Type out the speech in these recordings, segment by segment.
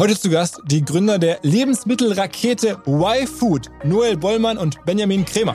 Heute zu Gast die Gründer der Lebensmittelrakete Y-Food, Noel Bollmann und Benjamin Kremer.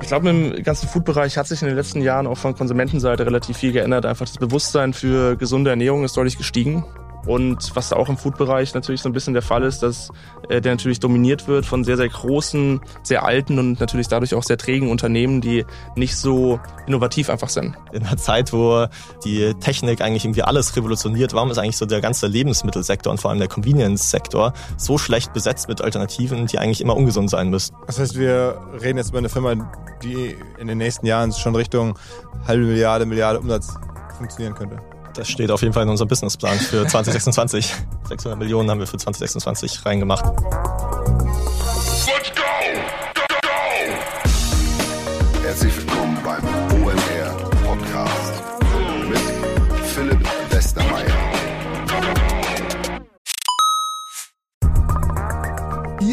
Ich glaube, im ganzen Food-Bereich hat sich in den letzten Jahren auch von Konsumentenseite relativ viel geändert. Einfach das Bewusstsein für gesunde Ernährung ist deutlich gestiegen. Und was auch im Food-Bereich natürlich so ein bisschen der Fall ist, dass äh, der natürlich dominiert wird von sehr, sehr großen, sehr alten und natürlich dadurch auch sehr trägen Unternehmen, die nicht so innovativ einfach sind. In einer Zeit, wo die Technik eigentlich irgendwie alles revolutioniert, warum ist eigentlich so der ganze Lebensmittelsektor und vor allem der Convenience-Sektor so schlecht besetzt mit Alternativen, die eigentlich immer ungesund sein müssen? Das heißt, wir reden jetzt über eine Firma, die in den nächsten Jahren schon Richtung halbe Milliarde, Milliarde Umsatz funktionieren könnte. Das steht auf jeden Fall in unserem Businessplan für 2026. 600 Millionen haben wir für 2026 reingemacht.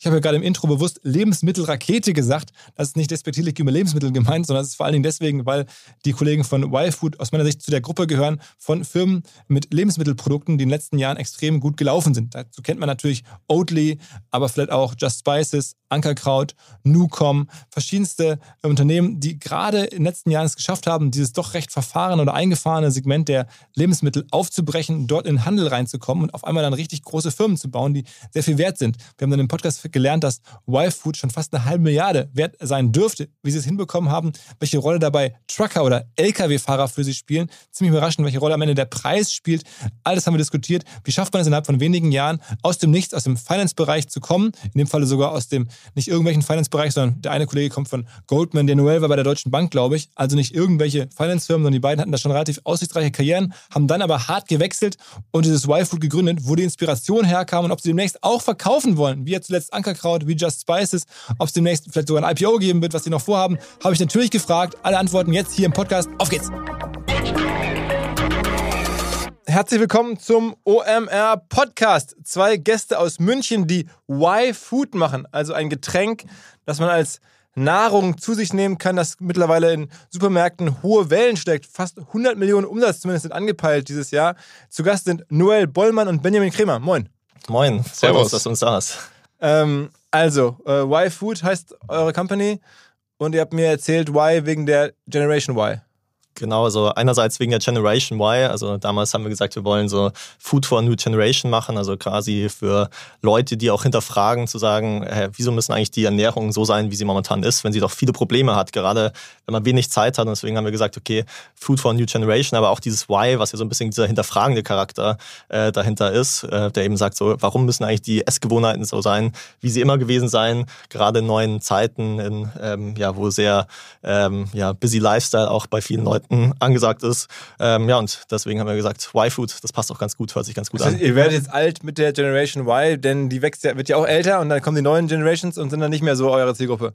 Ich habe ja gerade im Intro bewusst Lebensmittelrakete gesagt. Das ist nicht despektierlich über Lebensmittel gemeint, sondern es ist vor allen Dingen deswegen, weil die Kollegen von Y-Food aus meiner Sicht zu der Gruppe gehören von Firmen mit Lebensmittelprodukten, die in den letzten Jahren extrem gut gelaufen sind. Dazu kennt man natürlich Oatly, aber vielleicht auch Just Spices, Ankerkraut, Nucom, verschiedenste Unternehmen, die gerade in den letzten Jahren es geschafft haben, dieses doch recht verfahrene oder eingefahrene Segment der Lebensmittel aufzubrechen, dort in den Handel reinzukommen und auf einmal dann richtig große Firmen zu bauen, die sehr viel wert sind. Wir haben dann im Podcast gelernt, dass Y-Food schon fast eine halbe Milliarde wert sein dürfte. Wie sie es hinbekommen haben, welche Rolle dabei Trucker oder Lkw-Fahrer für sie spielen. Ziemlich überraschend, welche Rolle am Ende der Preis spielt. Alles haben wir diskutiert. Wie schafft man es innerhalb von wenigen Jahren, aus dem Nichts, aus dem Finance-Bereich zu kommen? In dem Falle sogar aus dem nicht irgendwelchen Finance-Bereich, sondern der eine Kollege kommt von Goldman, der Noel war bei der Deutschen Bank, glaube ich. Also nicht irgendwelche Finance-Firmen, sondern die beiden hatten da schon relativ aussichtsreiche Karrieren, haben dann aber hart gewechselt und dieses Y-Food gegründet, wo die Inspiration herkam und ob sie demnächst auch verkaufen wollen, wie jetzt zuletzt Ankerkraut, wie Just Spices, ob es demnächst vielleicht sogar ein IPO geben wird, was sie noch vorhaben, habe ich natürlich gefragt. Alle Antworten jetzt hier im Podcast. Auf geht's! Herzlich willkommen zum OMR Podcast. Zwei Gäste aus München, die Y-Food machen, also ein Getränk, das man als Nahrung zu sich nehmen kann, das mittlerweile in Supermärkten hohe Wellen steckt. Fast 100 Millionen Umsatz zumindest sind angepeilt dieses Jahr. Zu Gast sind Noel Bollmann und Benjamin Kremer. Moin. Moin, servus, dass du uns da hast. Ähm, also, äh, Y-Food heißt eure Company und ihr habt mir erzählt, Y wegen der Generation Y. Genau, also einerseits wegen der Generation Y. Also damals haben wir gesagt, wir wollen so Food for a New Generation machen, also quasi für Leute, die auch hinterfragen, zu sagen, hä, wieso müssen eigentlich die Ernährung so sein, wie sie momentan ist, wenn sie doch viele Probleme hat, gerade wenn man wenig Zeit hat. Und deswegen haben wir gesagt, okay, Food for a New Generation, aber auch dieses Y, was ja so ein bisschen dieser hinterfragende Charakter äh, dahinter ist, äh, der eben sagt, so, warum müssen eigentlich die Essgewohnheiten so sein, wie sie immer gewesen sein, gerade in neuen Zeiten, in, ähm, ja, wo sehr ähm, ja, busy Lifestyle auch bei vielen Leuten angesagt ist. Ähm, ja, und deswegen haben wir gesagt, Y-Food, das passt auch ganz gut, hört sich ganz gut Also, an. ihr werdet jetzt alt mit der Generation Y, denn die wächst ja, wird ja auch älter und dann kommen die neuen Generations und sind dann nicht mehr so eure Zielgruppe.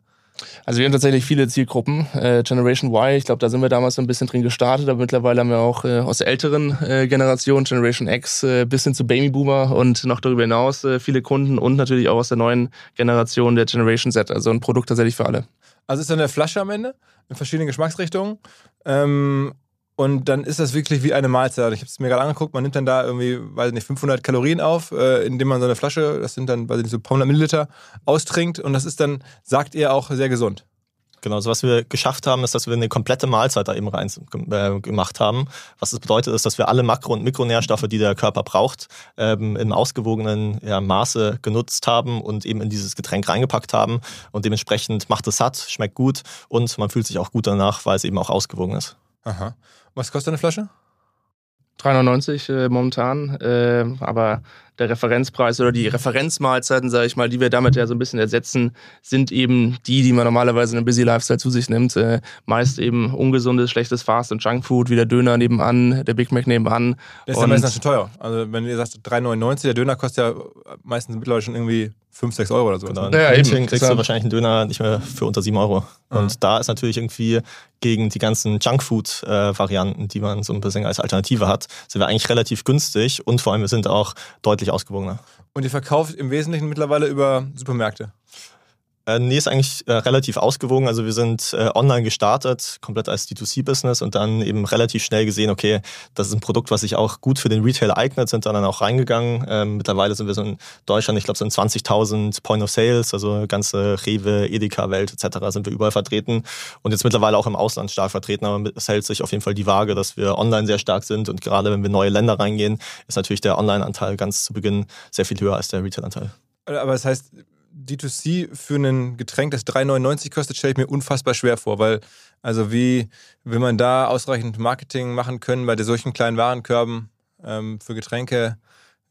Also wir haben tatsächlich viele Zielgruppen. Äh, Generation Y, ich glaube, da sind wir damals so ein bisschen drin gestartet, aber mittlerweile haben wir auch äh, aus der älteren äh, Generation, Generation X, äh, bis hin zu Babyboomer und noch darüber hinaus äh, viele Kunden und natürlich auch aus der neuen Generation der Generation Z. Also ein Produkt tatsächlich für alle. Also ist dann eine Flasche am Ende in verschiedenen Geschmacksrichtungen. Ähm, und dann ist das wirklich wie eine Mahlzeit. Ich habe es mir gerade angeguckt, man nimmt dann da irgendwie, weiß nicht, 500 Kalorien auf, äh, indem man so eine Flasche, das sind dann, weiß ich nicht, so ein paar hundert Milliliter, austrinkt. Und das ist dann, sagt ihr, auch sehr gesund. Genau, so was wir geschafft haben, ist, dass wir eine komplette Mahlzeit da eben rein äh, gemacht haben. Was das bedeutet, ist, dass wir alle Makro- und Mikronährstoffe, die der Körper braucht, ähm, im ausgewogenen ja, Maße genutzt haben und eben in dieses Getränk reingepackt haben. Und dementsprechend macht es satt, schmeckt gut und man fühlt sich auch gut danach, weil es eben auch ausgewogen ist. Aha. Was kostet eine Flasche? 3,99 äh, momentan, äh, aber der Referenzpreis oder die Referenzmahlzeiten, sage ich mal, die wir damit ja so ein bisschen ersetzen, sind eben die, die man normalerweise in einem Busy Lifestyle zu sich nimmt. Äh, meist eben ungesundes, schlechtes Fast- und Junkfood, wie der Döner nebenan, der Big Mac nebenan. Der ist ja meistens schon teuer. Also wenn ihr sagt 3,99, der Döner kostet ja meistens mittlerweile schon irgendwie 5, 6 Euro oder so. Genau. Ja, eben. Kriegst du wahrscheinlich einen Döner nicht mehr für unter 7 Euro. Mhm. Und da ist natürlich irgendwie gegen die ganzen Junkfood-Varianten, die man so ein bisschen als Alternative hat, sind wir eigentlich relativ günstig und vor allem wir sind auch deutlich ausgewogener. Und ihr verkauft im Wesentlichen mittlerweile über Supermärkte. Äh, nee, ist eigentlich äh, relativ ausgewogen. Also wir sind äh, online gestartet, komplett als D2C-Business und dann eben relativ schnell gesehen, okay, das ist ein Produkt, was sich auch gut für den Retail eignet, sind dann auch reingegangen. Ähm, mittlerweile sind wir so in Deutschland, ich glaube, so in 20.000 Point of Sales, also ganze Rewe, Edeka-Welt etc. sind wir überall vertreten und jetzt mittlerweile auch im Ausland stark vertreten, aber es hält sich auf jeden Fall die Waage, dass wir online sehr stark sind und gerade wenn wir neue Länder reingehen, ist natürlich der Online-Anteil ganz zu Beginn sehr viel höher als der Retail-Anteil. Aber das heißt, D2C für ein Getränk, das 3,99 kostet, stelle ich mir unfassbar schwer vor, weil, also wie will man da ausreichend Marketing machen können bei solchen kleinen Warenkörben ähm, für Getränke?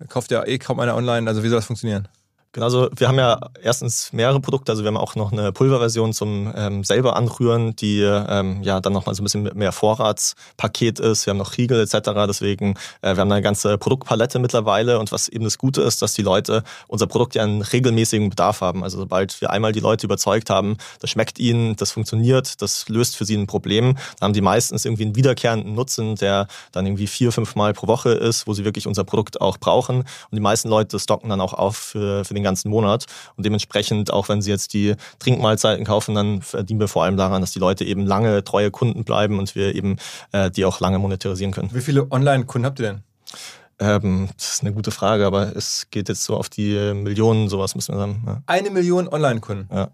Kauft ja eh kaum einer online, also wie soll das funktionieren? Genau, also wir haben ja erstens mehrere Produkte, also wir haben auch noch eine Pulverversion zum ähm, selber anrühren, die ähm, ja dann nochmal so ein bisschen mehr Vorratspaket ist. Wir haben noch Riegel etc. Deswegen, äh, wir haben eine ganze Produktpalette mittlerweile und was eben das Gute ist, dass die Leute unser Produkt ja einen regelmäßigen Bedarf haben. Also sobald wir einmal die Leute überzeugt haben, das schmeckt ihnen, das funktioniert, das löst für sie ein Problem, dann haben die meistens irgendwie einen wiederkehrenden Nutzen, der dann irgendwie vier, fünf Mal pro Woche ist, wo sie wirklich unser Produkt auch brauchen. Und die meisten Leute stocken dann auch auf für, für den ganzen Monat. Und dementsprechend, auch wenn sie jetzt die Trinkmahlzeiten kaufen, dann verdienen wir vor allem daran, dass die Leute eben lange treue Kunden bleiben und wir eben äh, die auch lange monetarisieren können. Wie viele Online-Kunden habt ihr denn? Ähm, das ist eine gute Frage, aber es geht jetzt so auf die Millionen, sowas müssen wir sagen. Ja. Eine Million Online-Kunden. Ja.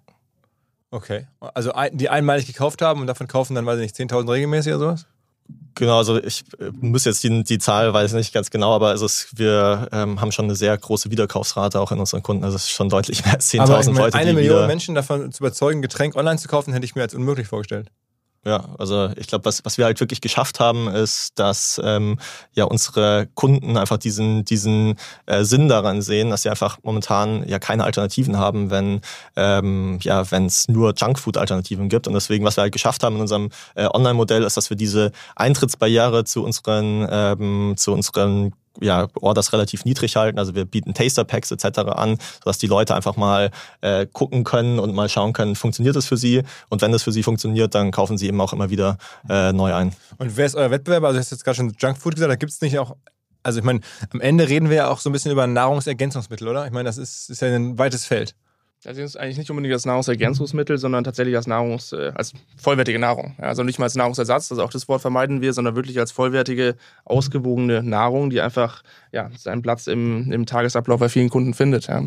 Okay. Also die einmalig gekauft haben und davon kaufen dann, weiß ich nicht, 10.000 regelmäßig oder sowas? Genau, also ich äh, muss jetzt die, die Zahl, weiß ich nicht ganz genau, aber also es, wir ähm, haben schon eine sehr große Wiederkaufsrate auch in unseren Kunden. Also es ist schon deutlich mehr als 10.000 Aber ich meine, Leute, eine Million Menschen davon zu überzeugen, Getränk online zu kaufen, hätte ich mir als unmöglich vorgestellt. Ja, also ich glaube, was, was wir halt wirklich geschafft haben, ist, dass ähm, ja unsere Kunden einfach diesen, diesen äh, Sinn daran sehen, dass sie einfach momentan ja keine Alternativen haben, wenn ähm, ja, wenn es nur Junkfood-Alternativen gibt. Und deswegen, was wir halt geschafft haben in unserem äh, Online-Modell, ist, dass wir diese Eintrittsbarriere zu unseren, ähm, zu unseren ja, Orders relativ niedrig halten. Also wir bieten Taster Packs etc. an, sodass die Leute einfach mal äh, gucken können und mal schauen können, funktioniert das für sie? Und wenn das für sie funktioniert, dann kaufen sie eben auch immer wieder äh, neu ein. Und wer ist euer Wettbewerber? Also, du hast jetzt gerade schon Junkfood gesagt, da gibt es nicht auch. Also, ich meine, am Ende reden wir ja auch so ein bisschen über Nahrungsergänzungsmittel, oder? Ich meine, das ist, ist ja ein weites Feld. Das ist eigentlich nicht unbedingt als Nahrungsergänzungsmittel, sondern tatsächlich als Nahrungs, äh, als vollwertige Nahrung. Also nicht mal als Nahrungsersatz, also auch das Wort vermeiden wir, sondern wirklich als vollwertige, ausgewogene Nahrung, die einfach ja, seinen Platz im, im Tagesablauf bei vielen Kunden findet. Ja.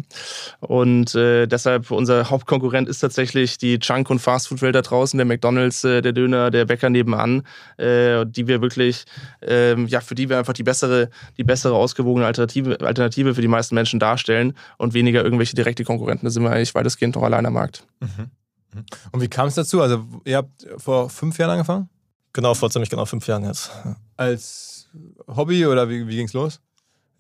Und äh, deshalb unser Hauptkonkurrent ist tatsächlich die Junk- und Fastfood-Welt da draußen, der McDonalds, äh, der Döner, der Bäcker nebenan, äh, die wir wirklich, ähm, ja, für die wir einfach die bessere, die bessere ausgewogene Alternative, Alternative für die meisten Menschen darstellen und weniger irgendwelche direkte Konkurrenten. Da sind wir eigentlich weitestgehend noch allein am Markt. Und wie kam es dazu? Also, ihr habt vor fünf Jahren angefangen? Genau, vor ziemlich genau fünf Jahren jetzt. Als Hobby oder wie, wie ging es los?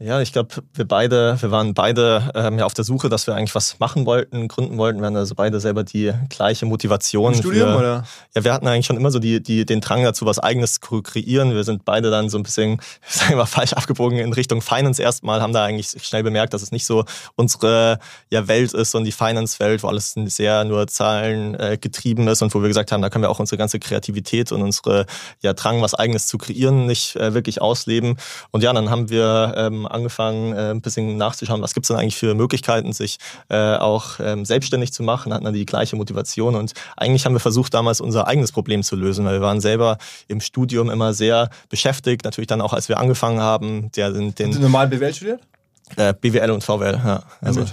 Ja, ich glaube, wir beide, wir waren beide ähm, ja auf der Suche, dass wir eigentlich was machen wollten, gründen wollten. Wir hatten also beide selber die gleiche Motivation. Im Studium für, oder? Ja, wir hatten eigentlich schon immer so die, die, den Drang dazu, was Eigenes zu kreieren. Wir sind beide dann so ein bisschen, sagen wir mal, falsch abgebogen in Richtung Finance erstmal, haben da eigentlich schnell bemerkt, dass es nicht so unsere ja, Welt ist und die Finance-Welt, wo alles sehr nur Zahlen äh, getrieben ist und wo wir gesagt haben, da können wir auch unsere ganze Kreativität und unsere ja, Drang, was Eigenes zu kreieren, nicht äh, wirklich ausleben. Und ja, dann haben wir ähm, angefangen, äh, ein bisschen nachzuschauen, was gibt es denn eigentlich für Möglichkeiten, sich äh, auch ähm, selbstständig zu machen, hatten dann die gleiche Motivation und eigentlich haben wir versucht, damals unser eigenes Problem zu lösen, weil wir waren selber im Studium immer sehr beschäftigt, natürlich dann auch, als wir angefangen haben, der, den, Hast du den normal BWL studiert? äh, BWL und VWL, ja. Also,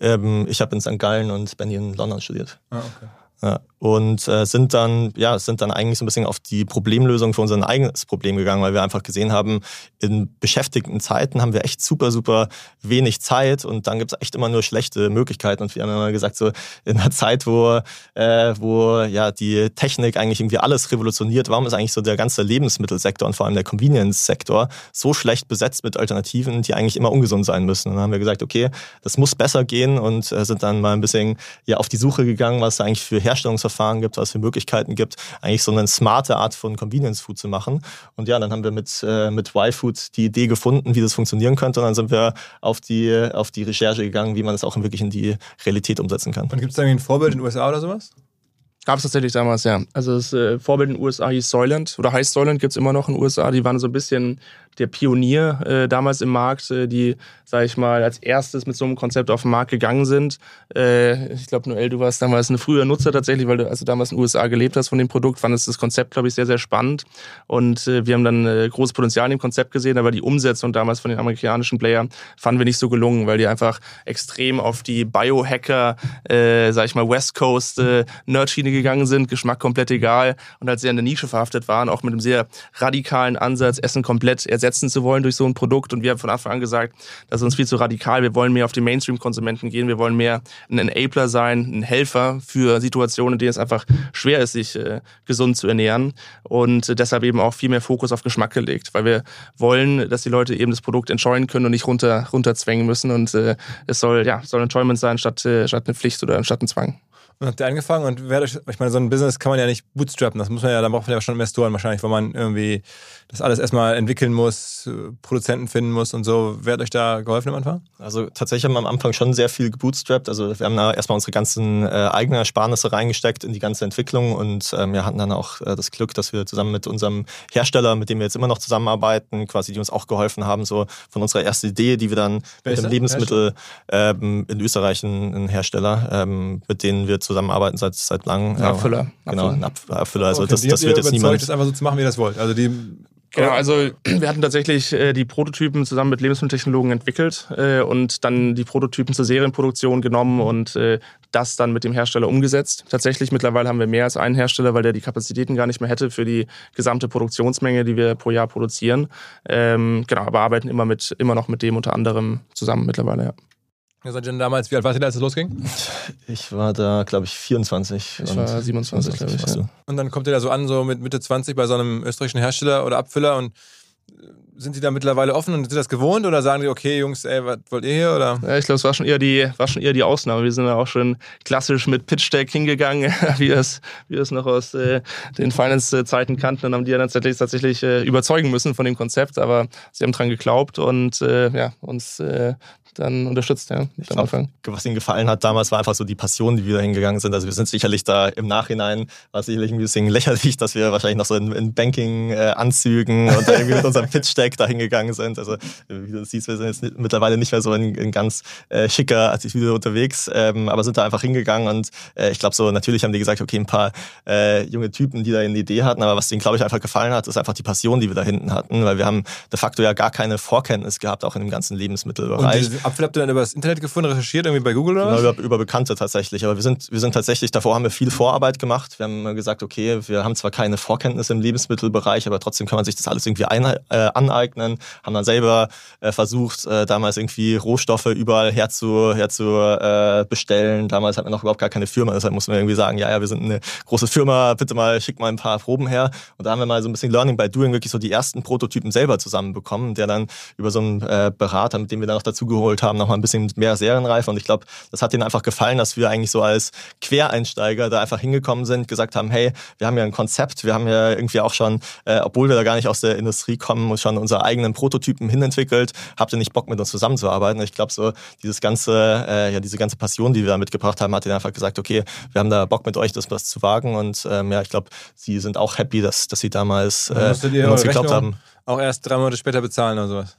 ähm, ich habe in St. Gallen und Benny in London studiert. Ah, okay. Ja, und äh, sind dann ja sind dann eigentlich so ein bisschen auf die Problemlösung für unser eigenes Problem gegangen, weil wir einfach gesehen haben, in beschäftigten Zeiten haben wir echt super super wenig Zeit und dann gibt es echt immer nur schlechte Möglichkeiten und wir haben immer gesagt so in einer Zeit, wo äh, wo ja die Technik eigentlich irgendwie alles revolutioniert, warum ist eigentlich so der ganze Lebensmittelsektor und vor allem der Convenience-Sektor so schlecht besetzt mit Alternativen, die eigentlich immer ungesund sein müssen? Und dann haben wir gesagt, okay, das muss besser gehen und äh, sind dann mal ein bisschen ja auf die Suche gegangen, was eigentlich für Herstellungsverfahren gibt, was es für Möglichkeiten gibt, eigentlich so eine smarte Art von Convenience Food zu machen. Und ja, dann haben wir mit, äh, mit Y-Food die Idee gefunden, wie das funktionieren könnte. Und dann sind wir auf die, auf die Recherche gegangen, wie man das auch wirklich in die Realität umsetzen kann. Und gibt es da irgendwie ein Vorbild in den USA oder sowas? Gab es tatsächlich damals, ja. Also das äh, Vorbild in den USA hieß Soylent oder heißt Soylent, gibt's immer noch in den USA. Die waren so ein bisschen der Pionier äh, damals im Markt, äh, die, sag ich mal, als erstes mit so einem Konzept auf den Markt gegangen sind. Äh, ich glaube, Noel, du warst damals ein früher Nutzer tatsächlich, weil du also damals in den USA gelebt hast von dem Produkt, fandest das Konzept, glaube ich, sehr, sehr spannend. Und äh, wir haben dann äh, großes Potenzial in dem Konzept gesehen, aber die Umsetzung damals von den amerikanischen Playern fanden wir nicht so gelungen, weil die einfach extrem auf die Biohacker, äh, sag ich mal, West Coast äh, Nerdschiene gegangen sind, Geschmack komplett egal und halt sehr in der Nische verhaftet waren, auch mit einem sehr radikalen Ansatz, Essen komplett ersetzen zu wollen durch so ein Produkt. Und wir haben von Anfang an gesagt, das ist uns viel zu radikal. Wir wollen mehr auf die Mainstream-Konsumenten gehen. Wir wollen mehr ein Enabler sein, ein Helfer für Situationen, in denen es einfach schwer ist, sich äh, gesund zu ernähren. Und deshalb eben auch viel mehr Fokus auf Geschmack gelegt, weil wir wollen, dass die Leute eben das Produkt enjoyen können und nicht runter, runterzwängen müssen. Und äh, es soll, ja, soll Enjoyment sein statt, äh, statt eine Pflicht oder statt ein Zwang. Und habt ihr angefangen und wer hat euch, ich meine, so ein Business kann man ja nicht bootstrappen, das muss man ja, da braucht man ja schon Investoren wahrscheinlich, wo man irgendwie das alles erstmal entwickeln muss, äh, Produzenten finden muss und so. Wer hat euch da geholfen am Anfang? Also tatsächlich haben wir am Anfang schon sehr viel gebootstrapped. Also wir haben da erstmal unsere ganzen äh, eigenen Ersparnisse reingesteckt in die ganze Entwicklung und ähm, wir hatten dann auch äh, das Glück, dass wir zusammen mit unserem Hersteller, mit dem wir jetzt immer noch zusammenarbeiten, quasi die uns auch geholfen haben, so von unserer ersten Idee, die wir dann Wer mit dem? Lebensmittel ähm, in Österreich ein, ein Hersteller, ähm, mit denen wir zusammenarbeiten seit seit langem. Ja, Abfüller. Genau, ein Ab- Abfüller. Also Okay, das, das wird jetzt niemand. das einfach so zu machen, wie ihr das wollt. Also die Genau, also wir hatten tatsächlich äh, die Prototypen zusammen mit Lebensmitteltechnologen entwickelt äh, und dann die Prototypen zur Serienproduktion genommen und äh, das dann mit dem Hersteller umgesetzt. Tatsächlich mittlerweile haben wir mehr als einen Hersteller, weil der die Kapazitäten gar nicht mehr hätte für die gesamte Produktionsmenge, die wir pro Jahr produzieren. Ähm, genau, aber arbeiten immer mit immer noch mit dem unter anderem zusammen mittlerweile. Ja. Ihr seid denn damals, wie alt wart ihr da, als es losging? Ich war da, glaube ich, 24. Ich und- war 27, glaube ich. warst Ja. Und dann kommt ihr da so an, so mit Mitte 20 bei so einem österreichischen Hersteller oder Abfüller und äh, sind die da mittlerweile offen und sind das gewohnt oder sagen die, okay, Jungs, ey, was wollt ihr hier? Oder? Ja, ich glaube, es war schon eher die, war schon eher die Ausnahme. Wir sind ja auch schon klassisch mit Pitch Deck hingegangen, wie wir es, wie es noch aus äh, den Finance-Zeiten kannten. Und haben die ja dann tatsächlich, tatsächlich äh, überzeugen müssen von dem Konzept, aber sie haben dran geglaubt und äh, ja, uns äh, dann unterstützt, ja, am glaub, was ihnen gefallen hat damals, war einfach so die Passion, die wir da hingegangen sind. Also wir sind sicherlich da im Nachhinein, war sicherlich ein bisschen lächerlich, dass wir wahrscheinlich noch so in, in Banking-Anzügen und da irgendwie mit unserem Pitch-Deck da hingegangen sind. Also wie du siehst, wir sind jetzt nicht, mittlerweile nicht mehr so in, in ganz äh, schicker Attitüde unterwegs, ähm, aber sind da einfach hingegangen und äh, ich glaube so, natürlich haben die gesagt, okay, ein paar äh, junge Typen, die da eine Idee hatten, aber was denen, glaube ich, einfach gefallen hat, ist einfach die Passion, die wir da hinten hatten, weil wir haben de facto ja gar keine Vorkenntnis gehabt, auch in dem ganzen Und Lebensmittelbereich. Apfel habt ihr dann über das Internet gefunden, recherchiert, irgendwie bei Google oder Genau, was? über, über Bekannte tatsächlich. Aber wir sind, wir sind tatsächlich, davor haben wir viel Vorarbeit gemacht. Wir haben gesagt, okay, wir haben zwar keine Vorkenntnisse im Lebensmittelbereich, aber trotzdem kann man sich das alles irgendwie ein, äh, aneignen. Haben dann selber äh, versucht, äh, damals irgendwie Rohstoffe überall herzu, herzu äh, bestellen. Damals hatten wir noch überhaupt gar keine Firma, deshalb mussten wir irgendwie sagen, ja, ja, wir sind eine große Firma, bitte mal schick mal ein paar Proben her. Und da haben wir mal so ein bisschen Learning by Doing wirklich so die ersten Prototypen selber zusammenbekommen, der dann über so einen äh, Berater, mit dem wir dann noch dazu geholt haben, noch mal ein bisschen mehr Serienreife. Und ich glaube, das hat ihnen einfach gefallen, dass wir eigentlich so als Quereinsteiger da einfach hingekommen sind, gesagt haben, hey, wir haben ja ein Konzept, wir haben ja irgendwie auch schon, äh, obwohl wir da gar nicht aus der Industrie kommen, schon unsere eigenen Prototypen hinentwickelt. Habt ihr nicht Bock mit uns zusammenzuarbeiten? Ich glaube so, dieses ganze, äh, ja, diese ganze Passion, die wir da mitgebracht haben, hat ihnen einfach gesagt, okay, wir haben da Bock mit euch, das was zu wagen. Und ähm, ja, ich glaube, sie sind auch happy, dass, dass sie damals äh, an uns geglaubt haben. Auch erst drei Monate später bezahlen oder sowas.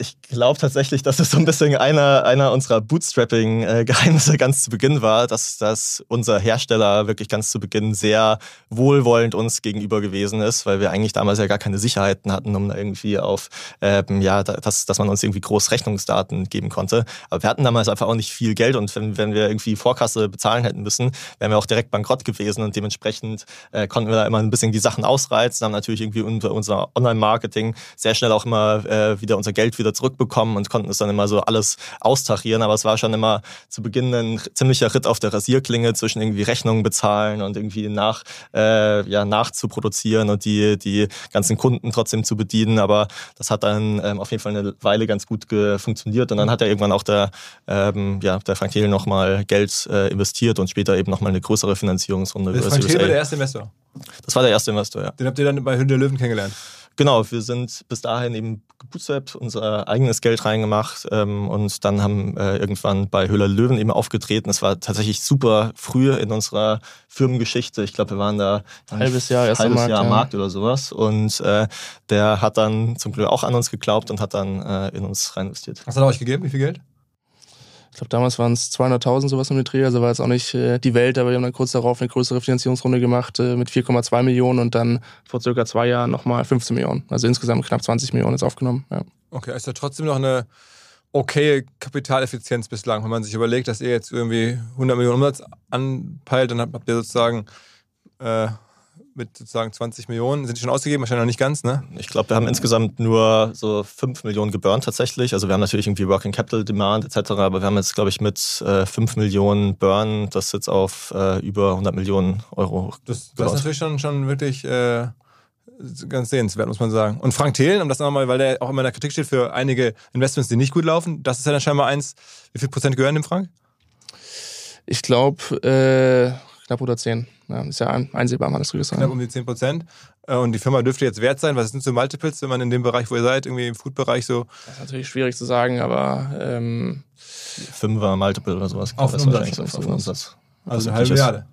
Ich glaube tatsächlich, dass es so ein bisschen einer, einer unserer Bootstrapping-Geheimnisse ganz zu Beginn war, dass, dass unser Hersteller wirklich ganz zu Beginn sehr wohlwollend uns gegenüber gewesen ist, weil wir eigentlich damals ja gar keine Sicherheiten hatten, um da irgendwie auf, ähm, ja, dass, dass man uns irgendwie groß Rechnungsdaten geben konnte. Aber wir hatten damals einfach auch nicht viel Geld und wenn, wenn wir irgendwie Vorkasse bezahlen hätten müssen, wären wir auch direkt bankrott gewesen und dementsprechend äh, konnten wir da immer ein bisschen die Sachen ausreizen, haben natürlich irgendwie unter unser Online-Marketing sehr schnell auch immer äh, wieder unser Geld wieder zurückbekommen und konnten es dann immer so alles austarieren. Aber es war schon immer zu Beginn ein ziemlicher Ritt auf der Rasierklinge zwischen irgendwie Rechnungen bezahlen und irgendwie nach, äh, ja, nachzuproduzieren und die, die ganzen Kunden trotzdem zu bedienen. Aber das hat dann ähm, auf jeden Fall eine Weile ganz gut funktioniert. Und dann hat ja irgendwann auch der, ähm, ja, der Frank Thiel nochmal Geld äh, investiert und später eben nochmal eine größere Finanzierungsrunde. Frank Thiel war der erste Investor. Das war der erste Investor, ja. Den habt ihr dann bei Hünde Löwen kennengelernt. Genau, wir sind bis dahin eben gebootstrapped, unser eigenes Geld reingemacht ähm, und dann haben äh, irgendwann bei Höhler Löwen eben aufgetreten. Es war tatsächlich super früh in unserer Firmengeschichte. Ich glaube, wir waren da ein Halbes Jahr erst am halbes Markt, Jahr am ja. Markt oder sowas. Und äh, der hat dann zum Glück auch an uns geglaubt und hat dann äh, in uns rein investiert. Was hat er euch gegeben? Wie viel Geld? Ich glaube, damals waren es 200.000 sowas um den Dreh, also war jetzt auch nicht äh, die Welt, aber wir haben dann kurz darauf eine größere Finanzierungsrunde gemacht äh, mit 4,2 Millionen und dann vor circa zwei Jahren nochmal 15 Millionen. Also insgesamt knapp 20 Millionen jetzt aufgenommen. Ja. Okay, ist ja trotzdem noch eine okaye Kapitaleffizienz bislang. Wenn man sich überlegt, dass ihr jetzt irgendwie 100 Millionen Umsatz anpeilt, dann habt ihr sozusagen äh, mit sozusagen 20 Millionen, sind die schon ausgegeben? Wahrscheinlich noch nicht ganz, ne? Ich glaube, wir haben insgesamt nur so 5 Millionen geburnt tatsächlich. Also wir haben natürlich irgendwie Working Capital Demand etc., aber wir haben jetzt, glaube ich, mit äh, 5 Millionen Burn das jetzt auf äh, über 100 Millionen Euro Das, das ist natürlich schon, schon wirklich äh, ganz sehenswert, muss man sagen. Und Frank Thelen, um das nochmal, weil der auch immer in der Kritik steht für einige Investments, die nicht gut laufen, das ist ja dann scheinbar eins. Wie viel Prozent gehören dem Frank? Ich glaube, äh, knapp unter 10. Ja, ist ja ein, einsehbar, man das Knapp um die 10 Prozent. Äh, Und die Firma dürfte jetzt wert sein. Was sind so Multiples, wenn man in dem Bereich, wo ihr seid, irgendwie im Food-Bereich so Das ist natürlich schwierig zu sagen, aber ähm, Fünfer Multiple oder sowas. Auf das den wahrscheinlich Umsatz. auf den Umsatz. Also Was eine halbe üblich ist. Milliarde.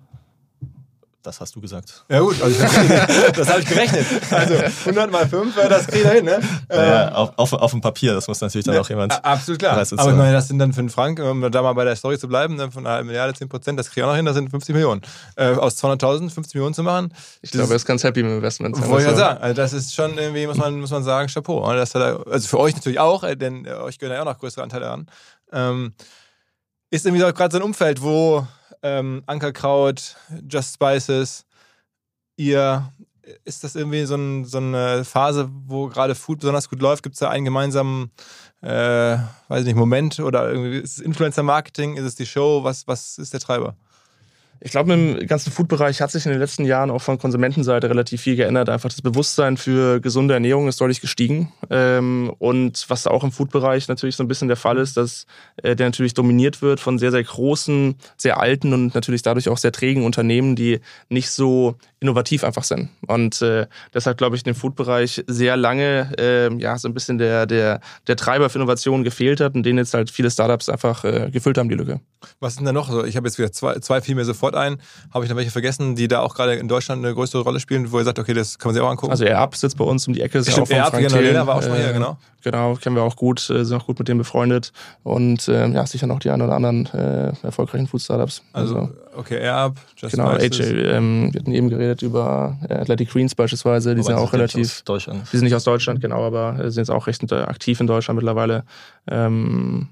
Das hast du gesagt. Ja gut, also das habe ich gerechnet. Also 100 mal 5, das kriegt er hin, ne? Ja, auf, auf, auf dem Papier, das muss natürlich dann auch jemand. Absolut klar. Preis Aber ich meine, das sind dann für einen Frank, um da mal bei der Story zu bleiben, ne, von einer halben Milliarde 10 Prozent, das kriege ich auch noch hin, das sind 50 Millionen. Äh, aus 200.000 50 Millionen zu machen, ich glaube, er ist ganz happy mit dem Investment. wollte ich ja sagen. Also das ist schon irgendwie, muss man, muss man sagen, Chapeau. oder? Das hat er, also für euch natürlich auch, äh, denn äh, euch gehören ja auch noch größere Anteile an. Ähm, ist irgendwie so gerade so ein Umfeld, wo ähm, Ankerkraut, Just Spices, ihr, ist das irgendwie so, ein, so eine Phase, wo gerade Food besonders gut läuft? Gibt es da einen gemeinsamen, äh, weiß ich nicht, Moment oder irgendwie ist es Influencer-Marketing, ist es die Show? Was, was ist der Treiber? Ich glaube, im ganzen Food-Bereich hat sich in den letzten Jahren auch von Konsumentenseite relativ viel geändert. Einfach das Bewusstsein für gesunde Ernährung ist deutlich gestiegen. Ähm, und was auch im Food-Bereich natürlich so ein bisschen der Fall ist, dass äh, der natürlich dominiert wird von sehr, sehr großen, sehr alten und natürlich dadurch auch sehr trägen Unternehmen, die nicht so innovativ einfach sind. Und äh, deshalb glaube ich, in dem Food-Bereich sehr lange äh, ja so ein bisschen der, der, der Treiber für Innovation gefehlt hat und den jetzt halt viele Startups einfach äh, gefüllt haben, die Lücke. Was sind da noch so? Ich habe jetzt wieder zwei, zwei fiel mir sofort ein. Habe ich noch welche vergessen, die da auch gerade in Deutschland eine größere Rolle spielen, wo ihr sagt, okay, das kann man sich auch angucken? Also Erb sitzt bei uns um die Ecke. Ist Stimmt, ja auch Erb, genau. Lena war auch schon mal hier, Äh, genau. Genau, kennen wir auch gut, äh, sind auch gut mit dem befreundet und äh, ja, sicher noch die ein oder anderen äh, erfolgreichen Food-Startups. also, okay, Airab, Just genau, AJ, ähm, wir hatten eben geredet über äh, Athletic Greens beispielsweise, die Wobei sind auch sind nicht relativ, aus Deutschland. die sind nicht aus Deutschland, genau, aber sind jetzt auch recht aktiv in Deutschland mittlerweile. Ähm,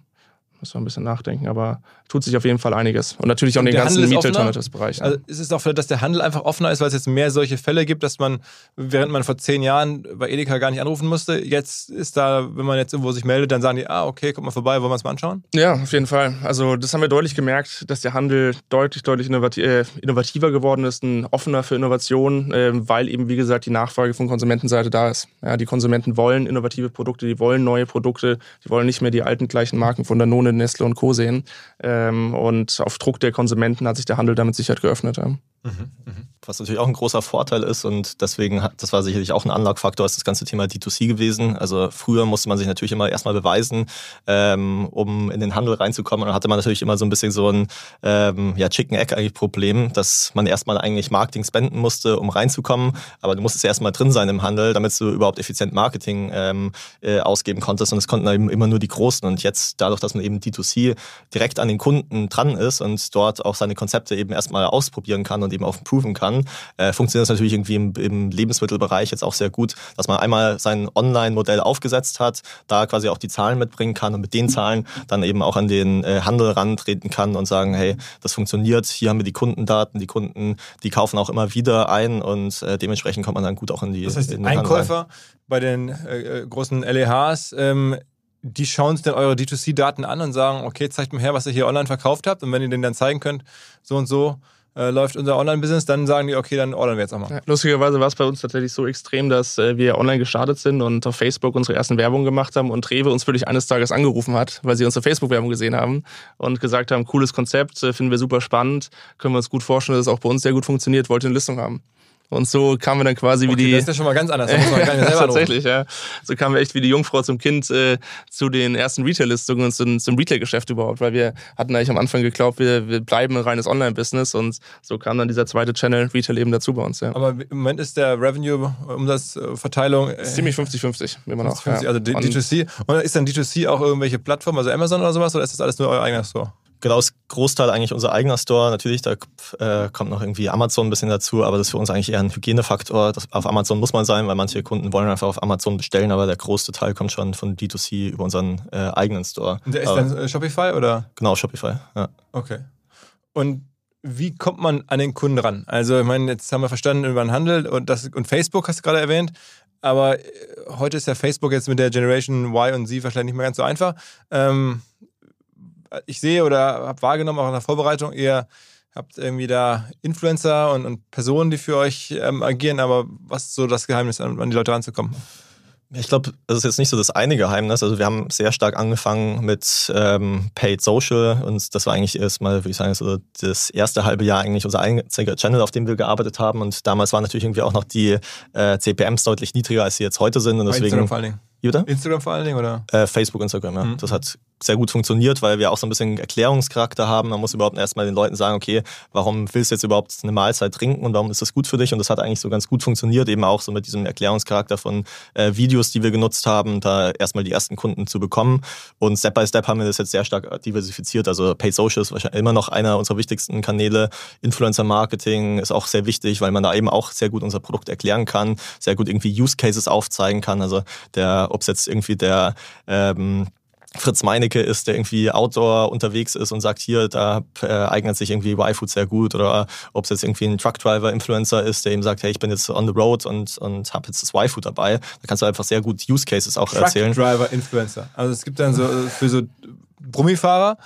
Müssen wir ein bisschen nachdenken, aber tut sich auf jeden Fall einiges. Und natürlich auch in Und den ganzen Handel ist Meat offener? Alternatives Bereich. ne? Also ist es auch vielleicht, dass der Handel einfach offener ist, weil es jetzt mehr solche Fälle gibt, dass man, während man vor zehn Jahren bei Edeka gar nicht anrufen musste, jetzt ist da, wenn man jetzt irgendwo sich meldet, dann sagen die, ah, okay, kommt mal vorbei, wollen wir es mal anschauen? Ja, auf jeden Fall. Also das haben wir deutlich gemerkt, dass der Handel deutlich, deutlich innovati äh, innovativer geworden ist, ein offener für Innovation, äh, weil eben, wie gesagt, die Nachfrage von Konsumentenseite da ist. Ja, die Konsumenten wollen innovative Produkte, die wollen neue Produkte, die wollen nicht mehr die alten gleichen Marken von Danone, Nestle und Co. sehen. Ähm, und auf Druck der Konsumenten hat sich der Handel damit sicher geöffnet. Ja. Was natürlich auch ein großer Vorteil ist und deswegen das war sicherlich auch ein Unlock-Faktor, ist das ganze Thema D2C gewesen. Also früher musste man sich natürlich immer erstmal beweisen, ähm, um in den Handel reinzukommen. Und dann hatte man natürlich immer so ein bisschen so ein ähm, ja, Chicken Egg eigentlich Problem, dass man erstmal eigentlich Marketing spenden musste, um reinzukommen. Aber du musstest erstmal drin sein im Handel, damit du überhaupt effizient Marketing ähm, äh, ausgeben konntest. Und es konnten eben immer nur die Großen. Und jetzt, dadurch, dass man eben D2C direkt an den Kunden dran ist und dort auch seine Konzepte eben erstmal ausprobieren kann und eben auch proven kann, äh, funktioniert das natürlich irgendwie im, im Lebensmittelbereich jetzt auch sehr gut, dass man einmal sein Online-Modell aufgesetzt hat, da quasi auch die Zahlen mitbringen kann und mit den Zahlen dann eben auch an den äh, Handel rantreten kann und sagen, hey, das funktioniert, hier haben wir die Kundendaten, die Kunden, die kaufen auch immer wieder ein und äh, dementsprechend kommt man dann gut auch in die Das heißt, in den. Einkäufer bei den äh, äh, großen LEHs, ähm, die schauen sich dann eure D2C-Daten an und sagen, okay, zeigt mir her, was ihr hier online verkauft habt. Und wenn ihr denen dann zeigen könnt, so und so äh, läuft unser Online-Business, dann sagen die, okay, dann ordern wir jetzt auch mal. Lustigerweise war es bei uns tatsächlich so extrem, dass äh, wir online gestartet sind und auf Facebook unsere ersten Werbung gemacht haben und Rewe uns wirklich eines Tages angerufen hat, weil sie unsere Facebook-Werbung gesehen haben und gesagt haben, cooles Konzept, äh, finden wir super spannend, können wir uns gut vorstellen, dass es auch bei uns sehr gut funktioniert, wollt ihr eine Listung haben. Und so kamen wir dann quasi wie Okay, die... das ist ja schon mal ganz anders. Da muss man gar nicht selber. Tatsächlich, ja. So kamen wir echt wie die Jungfrau zum Kind äh, zu den ersten Retail-Listungen und zum, zum Retail-Geschäft überhaupt, weil wir hatten eigentlich am Anfang geglaubt, wir, wir bleiben ein reines Online-Business und so kam dann dieser zweite Channel Retail eben dazu bei uns. Ja. Aber im Moment ist der Revenue-Umsatzverteilung äh, Ziemlich 50-50, immer noch. 50, ja. also D- Und D2C. Und ist dann D2C auch irgendwelche Plattformen, also Amazon oder sowas, oder ist das alles nur euer eigener Store? Genau, das Großteil eigentlich unser eigener Store. Natürlich, da äh, kommt noch irgendwie Amazon ein bisschen dazu, aber das ist für uns eigentlich eher ein Hygienefaktor. Das, auf Amazon muss man sein, weil manche Kunden wollen einfach auf Amazon bestellen, aber der größte Teil kommt schon von D2C über unseren äh, eigenen Store. Und der ist aber, dann äh, Shopify oder? genau, Shopify. Ja. Okay. Und wie kommt man an den Kunden ran? Also, ich meine, jetzt haben wir verstanden über den Handel und, das, und Facebook hast du gerade erwähnt. Aber äh, heute ist ja Facebook jetzt mit der Generation Y und Z wahrscheinlich nicht mehr ganz so einfach. Ähm, ich sehe oder habe wahrgenommen, auch in der Vorbereitung, ihr habt irgendwie da Influencer und, und Personen, die für euch ähm, agieren. Aber was ist so das Geheimnis, an, an die Leute ranzukommen? Ich glaube, das ist jetzt nicht so das eine Geheimnis. Also wir haben sehr stark angefangen mit ähm, Paid Social und das war eigentlich erstmal, würde ich sagen, so das erste halbe Jahr eigentlich unser einziger Channel, auf dem wir gearbeitet haben. Und damals waren natürlich irgendwie auch noch die äh, CPMs deutlich niedriger, als sie jetzt heute sind. Und deswegen. Vor allen Dingen. Bitte? Instagram vor allen Dingen, oder? Äh, Facebook, Instagram, ja. Mhm. Das hat sehr gut funktioniert, weil wir auch so ein bisschen Erklärungscharakter haben. Man muss überhaupt erstmal den Leuten sagen, okay, warum willst du jetzt überhaupt eine Mahlzeit trinken und warum ist das gut für dich? Und das hat eigentlich so ganz gut funktioniert, eben auch so mit diesem Erklärungscharakter von äh, Videos, die wir genutzt haben, da erstmal die ersten Kunden zu bekommen. Und Step by Step haben wir das jetzt sehr stark diversifiziert. Also Paid Social ist wahrscheinlich immer noch einer unserer wichtigsten Kanäle. Influencer Marketing ist auch sehr wichtig, weil man da eben auch sehr gut unser Produkt erklären kann, sehr gut irgendwie Use Cases aufzeigen kann. Also der, ob es jetzt irgendwie der ähm, Fritz Meinecke ist, der irgendwie Outdoor unterwegs ist und sagt, hier, da äh, eignet sich irgendwie Y-Food sehr gut. Oder ob es jetzt irgendwie ein Truckdriver-Influencer ist, der eben sagt, hey, ich bin jetzt on the road und, und habe jetzt das Y-Food dabei. Da kannst du einfach sehr gut Use Cases auch erzählen. Driver Influencer. Also es gibt dann so äh, für so Brummifahrer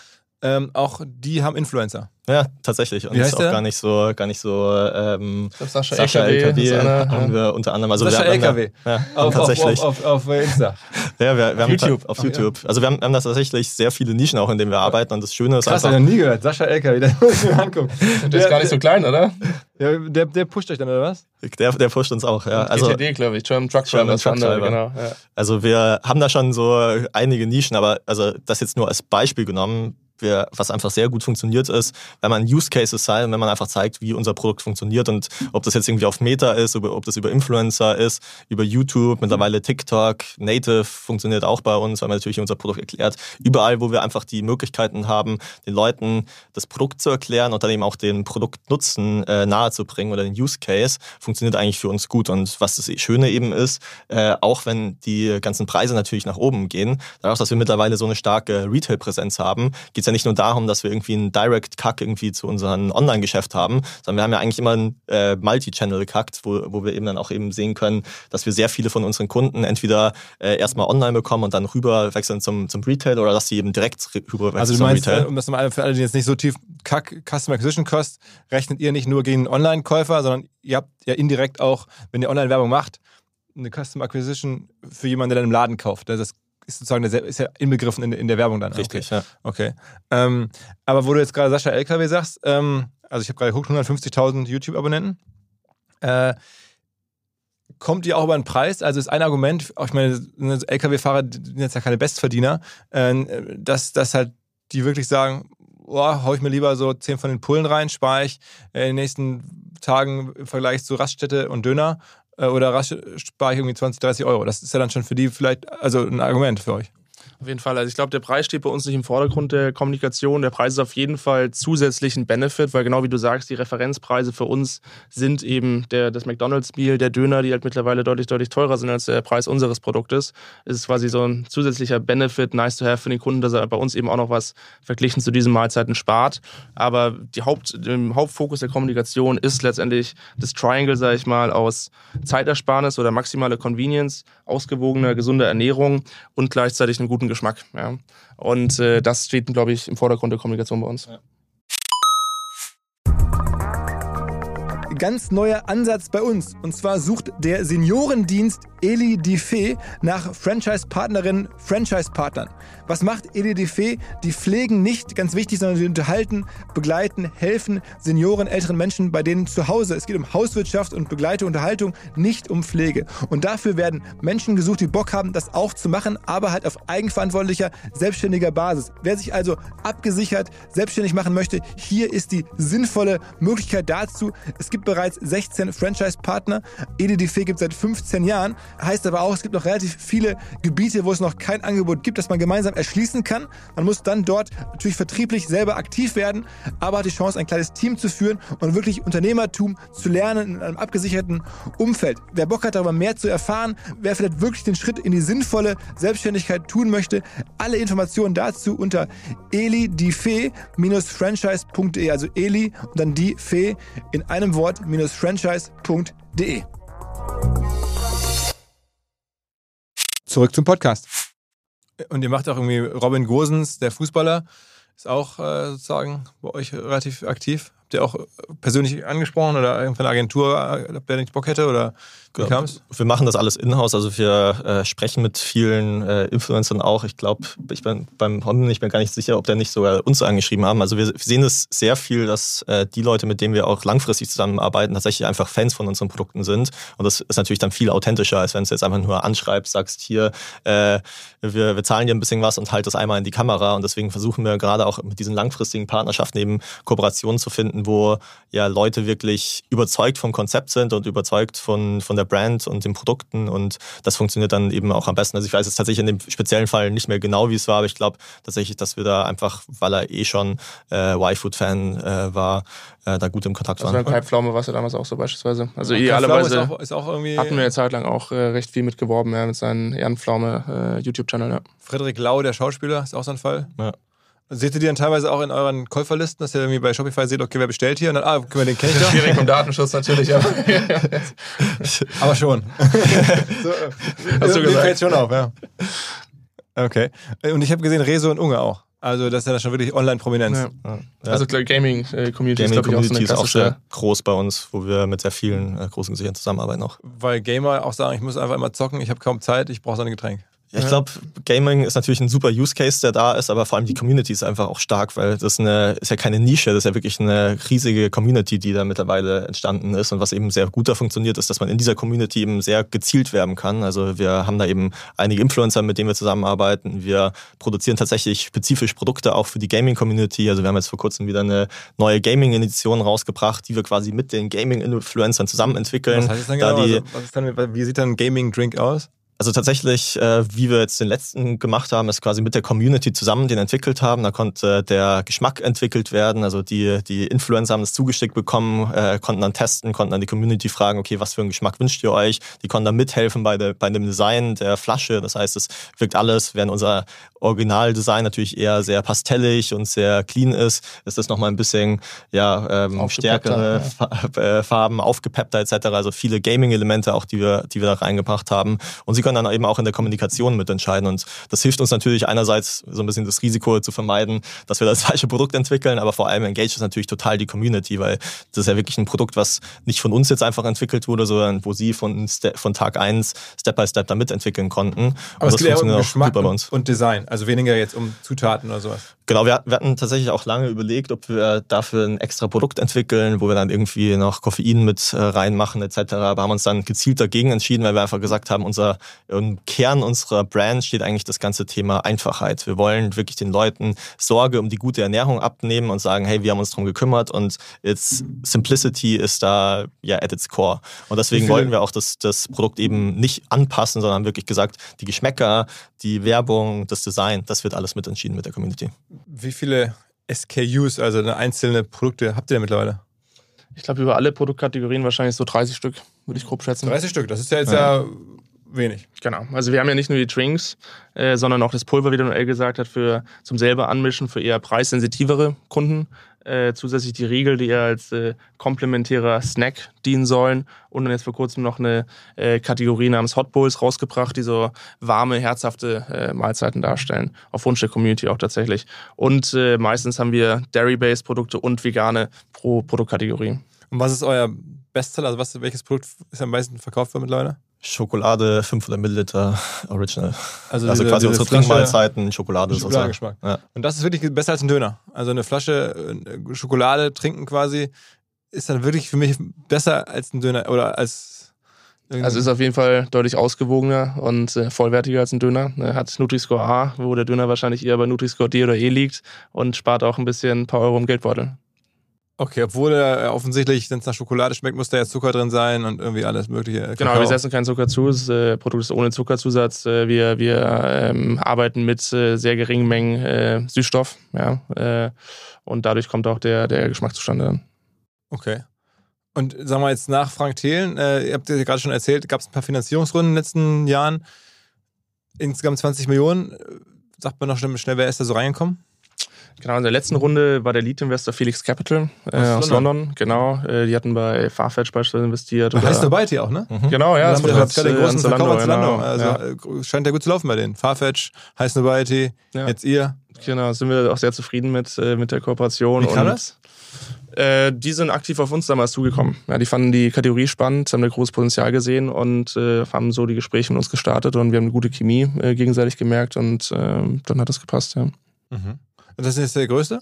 ähm, auch die haben Influencer. Ja, tatsächlich. Und Wie ist auch der? gar nicht so, gar nicht so ähm, Ich glaub, Sascha, Sascha LKW, LKW einer, haben ja. wir unter anderem. Also Sascha wir haben da- LKW. Ja, Auf, auf, tatsächlich. auf, auf, auf Insta. ja, wir, wir haben YouTube. auf YouTube. Also wir haben, wir haben da tatsächlich sehr viele Nischen auch, in denen wir arbeiten. Und das Schöne ist Krass, einfach. ich noch nie gehört. Sascha LKW, den muss ich mir angucken. Der ist gar nicht so klein, oder? Der, der, der pusht euch dann, oder was? Der, der pusht uns auch. Ja. Also, GTD, glaube ich. German Truck German Driver. ist der Truck Driver. Genau. Ja. Also wir haben da schon so einige Nischen, aber also das jetzt nur als Beispiel genommen. Wir, was einfach sehr gut funktioniert ist, wenn man Use Cases zeigt, wenn man einfach zeigt, wie unser Produkt funktioniert und ob das jetzt irgendwie auf Meta ist, ob das über Influencer ist, über YouTube, mittlerweile TikTok, Native funktioniert auch bei uns, weil man natürlich unser Produkt erklärt. Überall, wo wir einfach die Möglichkeiten haben, den Leuten das Produkt zu erklären und dann eben auch den Produktnutzen äh, nahezubringen oder den Use Case, funktioniert eigentlich für uns gut. Und was das Schöne eben ist, äh, auch wenn die ganzen Preise natürlich nach oben gehen, dadurch, dass wir mittlerweile so eine starke Retail-Präsenz haben, geht ja nicht nur darum, dass wir irgendwie einen Direct-Kack irgendwie zu unserem Online-Geschäft haben, sondern wir haben ja eigentlich immer einen äh, Multi-Channel-Kack, wo, wo wir eben dann auch eben sehen können, dass wir sehr viele von unseren Kunden entweder äh, erstmal online bekommen und dann rüber wechseln zum, zum Retail oder dass sie eben direkt rüber wechseln also du zum meinst, Retail. um das mal für alle, die jetzt nicht so tief Kack Customer Acquisition Cost, rechnet ihr nicht nur gegen einen Online-Käufer, sondern ihr habt ja indirekt auch, wenn ihr Online-Werbung macht, eine Customer Acquisition für jemanden, der dann im Laden kauft. Das ist sozusagen der, ist ja inbegriffen in, in der Werbung dann. Richtig, okay. ja. Okay. Ähm, aber wo du jetzt gerade Sascha LKW sagst, ähm, also ich habe gerade geguckt, 150.000 YouTube-Abonnenten. Äh, kommt ihr auch über den Preis? Also ist ein Argument, ich meine, LKW-Fahrer sind jetzt ja keine Bestverdiener, äh, dass, dass halt die wirklich sagen, oh, hau ich mir lieber so 10 von den Pullen rein, spare ich in den nächsten Tagen im Vergleich zu Raststätte und Döner äh, oder rasch spare ich irgendwie 20, 30 Euro. Das ist ja dann schon für die vielleicht also ein Argument für euch. Auf jeden Fall. Also ich glaube, der Preis steht bei uns nicht im Vordergrund der Kommunikation. Der Preis ist auf jeden Fall zusätzlich ein Benefit, weil genau wie du sagst, die Referenzpreise für uns sind eben der, das McDonalds-Meal, der Döner, die halt mittlerweile deutlich, deutlich teurer sind als der Preis unseres Produktes. Es ist quasi so ein zusätzlicher Benefit, nice to have für den Kunden, dass er bei uns eben auch noch was verglichen zu diesen Mahlzeiten spart. Aber die Haupt, der Hauptfokus der Kommunikation ist letztendlich das Triangle, sage ich mal, aus Zeitersparnis oder maximale Convenience, ausgewogener, gesunder Ernährung und gleichzeitig einem guten Geschmack. Ja. Und äh, das steht, glaube ich, im Vordergrund der Kommunikation bei uns. Ja. Ganz neuer Ansatz bei uns. Und zwar sucht der Seniorendienst Eli Diffé nach Franchise-Partnerinnen, Franchise-Partnern. Was macht Eli Diffé? Die pflegen nicht, ganz wichtig, sondern sie unterhalten, begleiten, helfen Senioren, älteren Menschen bei denen zu Hause. Es geht um Hauswirtschaft und begleite Unterhaltung, nicht um Pflege. Und dafür werden Menschen gesucht, die Bock haben, das auch zu machen, aber halt auf eigenverantwortlicher, selbstständiger Basis. Wer sich also abgesichert selbstständig machen möchte, hier ist die sinnvolle Möglichkeit dazu. Es gibt bereits 16 Franchise-Partner. Eli Diffé gibt es seit 15 Jahren. Heißt aber auch, es gibt noch relativ viele Gebiete, wo es noch kein Angebot gibt, das man gemeinsam erschließen kann. Man muss dann dort natürlich vertrieblich selber aktiv werden, aber hat die Chance, ein kleines Team zu führen und wirklich Unternehmertum zu lernen in einem abgesicherten Umfeld. Wer Bock hat, darüber mehr zu erfahren, wer vielleicht wirklich den Schritt in die sinnvolle Selbstständigkeit tun möchte, alle Informationen dazu unter elidifee-franchise.de, also Eli und dann die Fee in einem Wort-franchise.de. Zurück zum Podcast. Und ihr macht auch irgendwie Robin Gosens, der Fußballer, ist auch äh, sozusagen bei euch relativ aktiv. Habt ihr auch persönlich angesprochen oder irgendeine Agentur, ob der nicht Bock hätte oder wie Ja, kam's? wir machen das alles in-house, also wir äh, sprechen mit vielen äh, Influencern auch. Ich glaube, ich bin beim Honden, ich bin gar nicht sicher, ob der nicht sogar uns angeschrieben haben. Also wir sehen es sehr viel, dass äh, die Leute, mit denen wir auch langfristig zusammenarbeiten, tatsächlich einfach Fans von unseren Produkten sind. Und das ist natürlich dann viel authentischer, als wenn du jetzt einfach nur anschreibst, sagst, hier, äh, wir, wir zahlen dir ein bisschen was und halt das einmal in die Kamera. Und deswegen versuchen wir gerade auch mit diesen langfristigen Partnerschaften eben Kooperationen zu finden, wo ja Leute wirklich überzeugt vom Konzept sind und überzeugt von, von der Brand und den Produkten und das funktioniert dann eben auch am besten. Also ich weiß jetzt tatsächlich in dem speziellen Fall nicht mehr genau, wie es war, aber ich glaube tatsächlich, dass wir da einfach, weil er eh schon äh, Y-Food-Fan äh, war, äh, da gut im Kontakt Also waren. beim Kalbpflaume war es ja damals auch so beispielsweise. Also Flamme idealerweise ist auch, ist auch irgendwie. hatten wir eine Zeit lang auch äh, recht viel mitgeworben ja, mit seinen Ehrenpflaume äh, YouTube-Channel. Ja. Frederik Lau, der Schauspieler, ist auch so ein Fall. Ja. Seht ihr die dann teilweise auch in euren Käuferlisten, dass ihr irgendwie bei Shopify seht, okay, wer bestellt hier? Und dann, ah, guck mal, den kenne ich doch. Schwierig im Datenschutz natürlich, aber Aber schon. so, Hast du gesagt. fällt schon auf, ja. Okay. Und ich habe gesehen, Rezo und Unge auch. Also das ist ja dann schon wirklich Online-Prominenz. ja. Ja. also Gaming-Community ist, Gaming glaube ich, auch so Community eine ist auch sehr groß bei uns, wo wir mit sehr vielen äh, großen Gesichtern zusammenarbeiten auch. Weil Gamer auch sagen, ich muss einfach immer zocken, ich habe kaum Zeit, ich brauche so ein Getränk. Ja, ich glaube, Gaming ist natürlich ein super Use Case, der da ist, aber vor allem die Community ist einfach auch stark, weil das eine, ist ja keine Nische, das ist ja wirklich eine riesige Community, die da mittlerweile entstanden ist. Und was eben sehr gut da funktioniert, ist, dass man in dieser Community eben sehr gezielt werben kann. Also wir haben da eben einige Influencer, mit denen wir zusammenarbeiten. Wir produzieren tatsächlich spezifisch Produkte auch für die Gaming-Community. Also wir haben jetzt vor kurzem wieder eine neue Gaming-Edition rausgebracht, die wir quasi mit den Gaming-Influencern zusammen entwickeln. Was heißt das dann genau? Also, was ist dann, wie sieht dann ein Gaming-Drink aus? Also tatsächlich, äh, wie wir jetzt den letzten gemacht haben, ist quasi mit der Community zusammen den entwickelt haben. Da konnte der Geschmack entwickelt werden. Also die, die Influencer haben das zugeschickt bekommen, äh, konnten dann testen, konnten dann die Community fragen, okay, was für einen Geschmack wünscht ihr euch? Die konnten dann mithelfen bei, der, bei dem Design der Flasche. Das heißt, es wirkt alles, während unser Originaldesign natürlich eher sehr pastellig und sehr clean ist, ist das nochmal ein bisschen ja, ähm, stärkere ja. Äh, Farben, aufgepeppter etc. Also viele Gaming-Elemente auch, die wir, die wir da reingebracht haben. Und sie können dann eben auch in der Kommunikation mitentscheiden. Und das hilft uns natürlich einerseits so ein bisschen das Risiko zu vermeiden, dass wir das falsche Produkt entwickeln, aber vor allem engage es natürlich total die Community, weil das ist ja wirklich ein Produkt, was nicht von uns jetzt einfach entwickelt wurde, sondern wo sie von, von Tag eins Step by Step da mitentwickeln konnten. Aber und geht ja um Geschmack und, und Design, also weniger jetzt um Zutaten oder sowas. Genau, wir, wir, hatten tatsächlich auch lange überlegt, ob wir dafür ein extra Produkt entwickeln, wo wir dann irgendwie noch Koffein mit äh, reinmachen etc. Aber haben uns dann gezielt dagegen entschieden, weil wir einfach gesagt haben, unser im Kern unserer Brand steht eigentlich das ganze Thema Einfachheit. Wir wollen wirklich den Leuten Sorge um die gute Ernährung abnehmen und sagen, hey, wir haben uns darum gekümmert und it's Simplicity ist da ja at its core. Und deswegen wollten wir auch das, das Produkt eben nicht anpassen, sondern haben wirklich gesagt, die Geschmäcker, die Werbung, das Design, das wird alles mitentschieden mit der Community. Wie viele SKUs, also einzelne Produkte, habt ihr denn mittlerweile? Ich glaube, über alle Produktkategorien wahrscheinlich so 30 Stück, würde ich grob schätzen. 30 Stück, das ist ja jetzt ja, ja wenig. Genau. Also wir haben ja nicht nur die Drinks, äh, sondern auch das Pulver, wie der Noel gesagt hat, für zum selber anmischen für eher preissensitivere Kunden. Äh, zusätzlich die Riegel, die eher als äh, komplementärer Snack dienen sollen. Und dann jetzt vor kurzem noch eine äh, Kategorie namens Hot Bowls rausgebracht, die so warme, herzhafte äh, Mahlzeiten darstellen. Auf Wunsch der Community auch tatsächlich. Und äh, meistens haben wir Dairy-Based Produkte und vegane pro Produktkategorie. Und was ist euer Bestseller? Also was, welches Produkt ist am meisten verkauft mittlerweile? Schokolade 500 Milliliter Original. Also, also diese, quasi diese unsere Trinkmahlzeiten, Schokolade. Schokoladengeschmack. Ja. Und das ist wirklich besser als ein Döner. Also eine Flasche äh, Schokolade trinken quasi ist dann wirklich für mich besser als ein Döner oder als also ist auf jeden Fall deutlich ausgewogener und äh, vollwertiger als ein Döner. Er hat Nutri-Score A, wo der Döner wahrscheinlich eher bei Nutri-Score D oder E liegt und spart auch ein bisschen ein paar Euro im Geldbeutel. Okay, obwohl er offensichtlich, wenn es nach Schokolade schmeckt, muss da ja Zucker drin sein und irgendwie alles Mögliche. Kakao. Genau, wir setzen keinen Zucker zu. Das äh, Produkt ist ohne Zuckerzusatz. Äh, wir wir ähm, arbeiten mit äh, sehr geringen Mengen äh, Süßstoff. Ja, äh, und dadurch kommt auch der, der Geschmack zustande. Okay. Und sagen wir jetzt nach Frank Thelen, äh, ihr habt ja gerade schon erzählt, gab es ein paar Finanzierungsrunden in den letzten Jahren. Insgesamt 20 Millionen. Sagt man noch schnell, wer ist da so reingekommen? Genau, in der letzten Runde war der Lead-Investor Felix Capital äh, aus, London. London. Genau, äh, die hatten bei Farfetch beispielsweise investiert. Das heißt dabei hier auch, ne? Mhm. Genau, ja. Das hat gerade den großen Verkauf Zalando. Genau, also ja. Äh, scheint ja gut zu laufen bei denen. Farfetch, Heiß Nobiety, ja. jetzt ihr. Genau, sind wir auch sehr zufrieden mit, äh, mit der Kooperation. Wie kam das? Äh, die sind aktiv auf uns damals zugekommen. Ja, die fanden die Kategorie spannend, haben da großes Potenzial gesehen und äh, haben so die Gespräche mit uns gestartet und wir haben eine gute Chemie äh, gegenseitig gemerkt und äh, dann hat das gepasst, ja. Mhm. Und das ist jetzt der größte?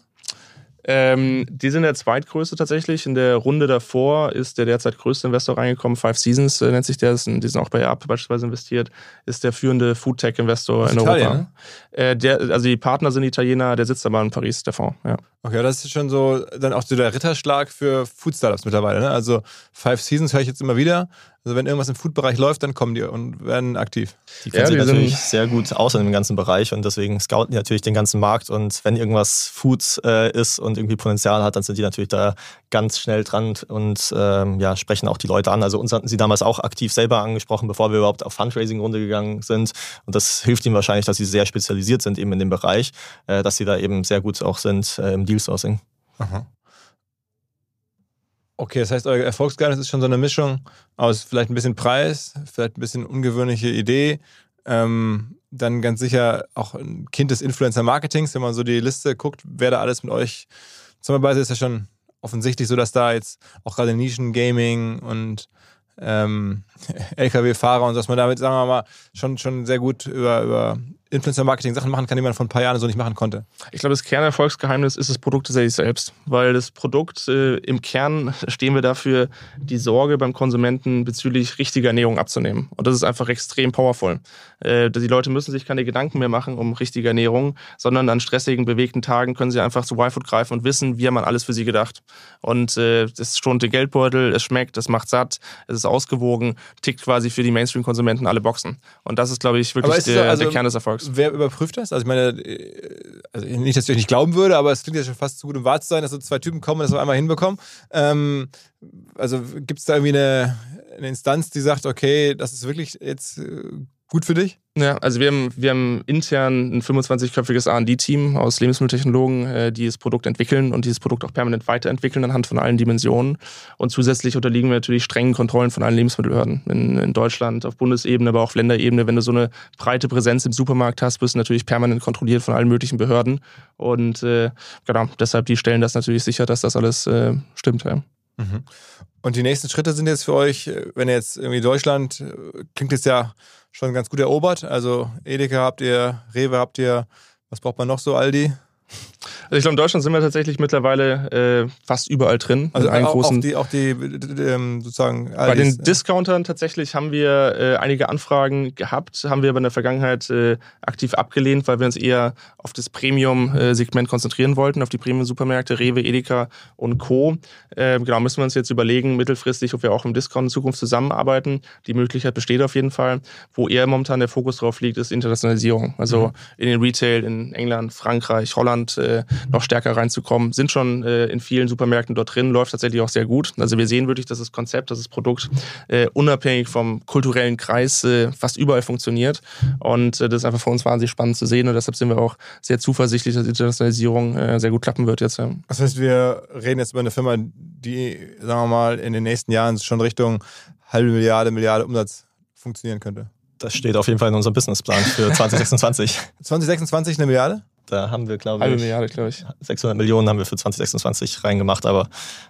Ähm, die sind der zweitgrößte tatsächlich. In der Runde davor ist der derzeit größte Investor reingekommen. Five Seasons äh, nennt sich der. Die sind auch bei Up beispielsweise investiert. Ist der führende Foodtech-Investor in Italien, Europa. Ne? Äh, der, also die Partner sind Italiener, der sitzt aber in Paris, der Fonds. Ja. Okay, das ist schon so dann auch so der Ritterschlag für Food-Startups mittlerweile. Ne? Also Five Seasons höre ich jetzt immer wieder. Also wenn irgendwas im Food-Bereich läuft, dann kommen die und werden aktiv. Die kennen ja, sich natürlich sehr gut aus in dem ganzen Bereich und deswegen scouten die natürlich den ganzen Markt und wenn irgendwas Food äh, ist und irgendwie Potenzial hat, dann sind die natürlich da ganz schnell dran und ähm, ja, sprechen auch die Leute an. Also uns hatten sie damals auch aktiv selber angesprochen, bevor wir überhaupt auf Fundraising-Runde gegangen sind und das hilft ihnen wahrscheinlich, dass sie sehr spezialisiert sind eben in dem Bereich, äh, dass sie da eben sehr gut auch sind äh, im Deal-Sourcing. Aha. Okay, das heißt, euer Erfolgsgeheimnis ist schon so eine Mischung aus vielleicht ein bisschen Preis, vielleicht ein bisschen ungewöhnliche Idee, ähm, dann ganz sicher auch ein Kind des Influencer-Marketings, wenn man so die Liste guckt, wer da alles mit euch zusammenarbeitet, ist ja schon offensichtlich so, dass da jetzt auch gerade Nischen-Gaming und ähm, LKW-Fahrer und dass man damit, sagen wir mal, schon, schon sehr gut über, über Influencer-Marketing Sachen machen kann, die man vor ein paar Jahren so nicht machen konnte. Ich glaube, das Kernerfolgsgeheimnis ist das Produkt tatsächlich selbst, weil das Produkt äh, im Kern stehen wir dafür, die Sorge beim Konsumenten bezüglich richtiger Ernährung abzunehmen. Und das ist einfach extrem powerful. Äh, die Leute müssen sich keine Gedanken mehr machen um richtige Ernährung, sondern an stressigen, bewegten Tagen können sie einfach zu Y-Food greifen und wissen, wie man alles für sie gedacht. Und äh, das schont den Geldbeutel, es schmeckt, es macht satt, es ist ausgewogen, tickt quasi für die Mainstream-Konsumenten alle Boxen. Und das ist, glaube ich, wirklich der, also, der Kern des Erfolgs. Wer überprüft das? Also ich meine, äh, also nicht, dass ich euch nicht glauben würde, aber es klingt ja schon fast zu gut, um wahr zu sein, dass so zwei Typen kommen und das auf einmal hinbekommen. Ähm, also gibt es da irgendwie eine, eine Instanz, die sagt, okay, das ist wirklich jetzt äh, gut für dich? Ja, also wir haben, wir haben intern ein 25-köpfiges R&D-Team aus Lebensmitteltechnologen, äh, die das Produkt entwickeln und dieses Produkt auch permanent weiterentwickeln anhand von allen Dimensionen. Und zusätzlich unterliegen wir natürlich strengen Kontrollen von allen Lebensmittelbehörden in, in Deutschland, auf Bundesebene, aber auch auf Länderebene. Wenn du so eine breite Präsenz im Supermarkt hast, bist du natürlich permanent kontrolliert von allen möglichen Behörden. Und äh, genau, deshalb die stellen das natürlich sicher, dass das alles äh, stimmt. Ja. Mhm. Und die nächsten Schritte sind jetzt für euch, äh, wenn ihr jetzt irgendwie Deutschland, äh, klingt jetzt ja schon ganz gut erobert. Also Edeka habt ihr, Rewe habt ihr, was braucht man noch so, Aldi? Also ich glaube, in Deutschland sind wir tatsächlich mittlerweile äh, fast überall drin. Also auch, großen, auch die, auch die ähm, sozusagen. Bei den Discountern tatsächlich haben wir äh, einige Anfragen gehabt, haben wir aber in der Vergangenheit äh, aktiv abgelehnt, weil wir uns eher auf das Premium-Segment konzentrieren wollten, auf die Premium-Supermärkte, Rewe, Edeka und Co. Äh, genau, müssen wir uns jetzt überlegen, mittelfristig, ob wir auch im Discount in Zukunft zusammenarbeiten. Die Möglichkeit besteht auf jeden Fall. Wo eher momentan der Fokus drauf liegt, ist Internationalisierung. Also mhm. in den Retail in England, Frankreich, Holland äh, noch stärker reinzukommen. Sind schon äh, in vielen Supermärkten dort drin, läuft tatsächlich auch sehr gut. Also wir sehen wirklich, dass das Konzept, dass das Produkt äh, unabhängig vom kulturellen Kreis äh, fast überall funktioniert. Und äh, das ist einfach für uns wahnsinnig spannend zu sehen. Und deshalb sind wir auch sehr zuversichtlich, dass die Internationalisierung äh, sehr gut klappen wird jetzt. Ja. Das heißt, wir reden jetzt über eine Firma, die, sagen wir mal, in den nächsten Jahren schon Richtung halbe Milliarde, Milliarde Umsatz funktionieren könnte. Das steht auf jeden Fall in unserem Businessplan für 2026. 2026 eine Milliarde? Da haben wir, glaube ich, Milliarde, glaube ich, 600 Millionen haben wir für 2026 reingemacht. Aber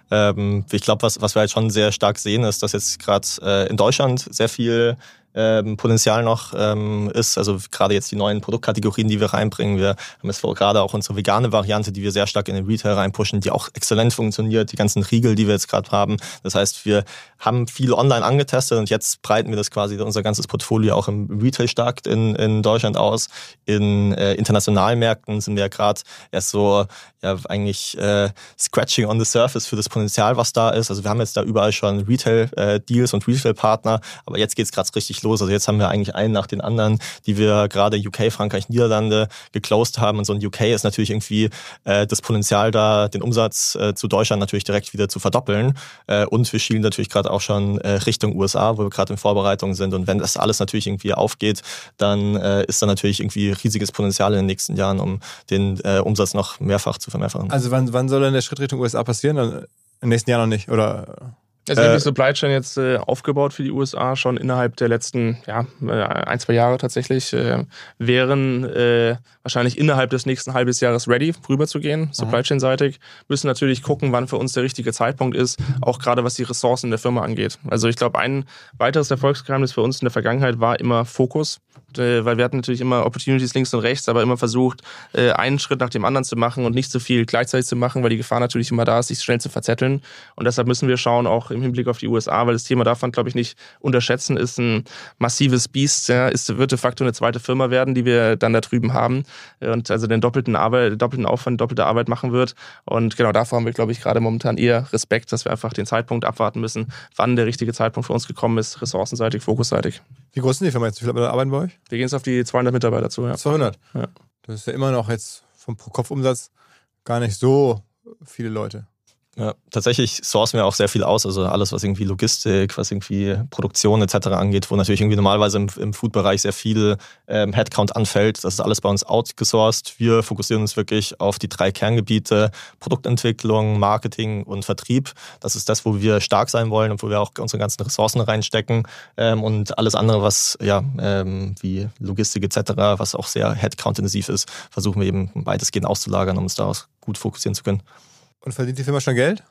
ähm, ich glaube, was, was wir halt schon sehr stark sehen, ist, dass jetzt gerade äh, in Deutschland sehr viel ähm, Potenzial noch ähm, ist. Also gerade jetzt die neuen Produktkategorien, die wir reinbringen. Wir haben jetzt gerade auch unsere vegane Variante, die wir sehr stark in den Retail reinpushen, die auch exzellent funktioniert. Die ganzen Riegel, die wir jetzt gerade haben. Das heißt, wir haben viel online angetestet und jetzt breiten wir das quasi unser ganzes Portfolio auch im Retail stark in, in Deutschland aus. In äh, internationalen Märkten sind wir gerade erst so ja eigentlich äh, scratching on the surface für das Potenzial, was da ist. Also wir haben jetzt da überall schon Retail-Deals äh, und Retail-Partner, aber jetzt geht es gerade richtig los. Also jetzt haben wir eigentlich einen nach den anderen, die wir gerade UK, Frankreich, Niederlande geclosed haben. Und so ein UK ist natürlich irgendwie äh, das Potenzial da, den Umsatz äh, zu Deutschland natürlich direkt wieder zu verdoppeln. Äh, und wir schielen natürlich gerade auch schon äh, Richtung USA, wo wir gerade in Vorbereitung sind. Und wenn das alles natürlich irgendwie aufgeht, dann äh, ist da natürlich irgendwie riesiges Potenzial in den nächsten Jahren, um den äh, Umsatz noch mehrfach zu vermehrfachen. Also wann, wann soll denn der Schritt Richtung USA passieren? Im nächsten Jahr noch nicht, oder? Also haben die Supply Chain jetzt äh, aufgebaut für die USA schon innerhalb der letzten ja, äh, ein, zwei Jahre tatsächlich. Äh, wären äh, wahrscheinlich innerhalb des nächsten halbes Jahres ready, rüberzugehen, mhm. Supply Chain-seitig. Müssen natürlich gucken, wann für uns der richtige Zeitpunkt ist, auch gerade was die Ressourcen der Firma angeht. Also ich glaube, ein weiteres Erfolgsgeheimnis für uns in der Vergangenheit war immer Fokus. Äh, weil wir hatten natürlich immer Opportunities links und rechts, aber immer versucht, äh, einen Schritt nach dem anderen zu machen und nicht so viel gleichzeitig zu machen, weil die Gefahr natürlich immer da ist, sich schnell zu verzetteln. Und deshalb müssen wir schauen, auch im Hinblick auf die USA, weil das Thema darf man, glaube ich, nicht unterschätzen, ist ein massives Biest, ja, ist, wird de facto eine zweite Firma werden, die wir dann da drüben haben und also den doppelten, Arbeit, doppelten Aufwand, doppelte Arbeit machen wird. Und genau davor haben wir, glaube ich, gerade momentan eher Respekt, dass wir einfach den Zeitpunkt abwarten müssen, wann der richtige Zeitpunkt für uns gekommen ist, ressourcenseitig, fokusseitig. Wie groß sind die Firma jetzt? Wie viele arbeiten bei euch? Wir gehen jetzt auf die 200 Mitarbeiter zu. Ja. 200? Ja. Das ist ja immer noch jetzt vom Pro-Kopf-Umsatz gar nicht so viele Leute. Ja, tatsächlich sourcen wir auch sehr viel aus, also alles, was irgendwie Logistik, was irgendwie Produktion etc. angeht, wo natürlich irgendwie normalerweise im, im Food-Bereich sehr viel ähm, Headcount anfällt. Das ist alles bei uns outgesourced. Wir fokussieren uns wirklich auf die drei Kerngebiete Produktentwicklung, Marketing und Vertrieb. Das ist das, wo wir stark sein wollen und wo wir auch unsere ganzen Ressourcen reinstecken. Ähm, und alles andere, was ja ähm, wie Logistik etc., was auch sehr Headcount-intensiv ist, versuchen wir eben weitestgehend auszulagern, um uns daraus gut fokussieren zu können. Und verdient die Firma schon Geld?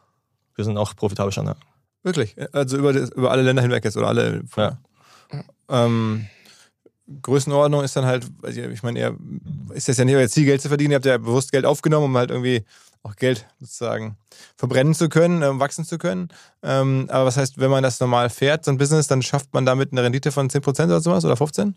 Wir sind auch profitabel schon, ja. Wirklich? Also über, das, über alle Länder hinweg jetzt oder alle. Ja. Ähm, Größenordnung ist dann halt, ich meine, ihr ist das ja nicht euer Ziel, Geld zu verdienen. Ihr habt ja bewusst Geld aufgenommen, um halt irgendwie auch Geld sozusagen verbrennen zu können, ähm, wachsen zu können. Ähm, aber was heißt, wenn man das normal fährt, so ein Business, dann schafft man damit eine Rendite von 10% oder sowas oder 15%?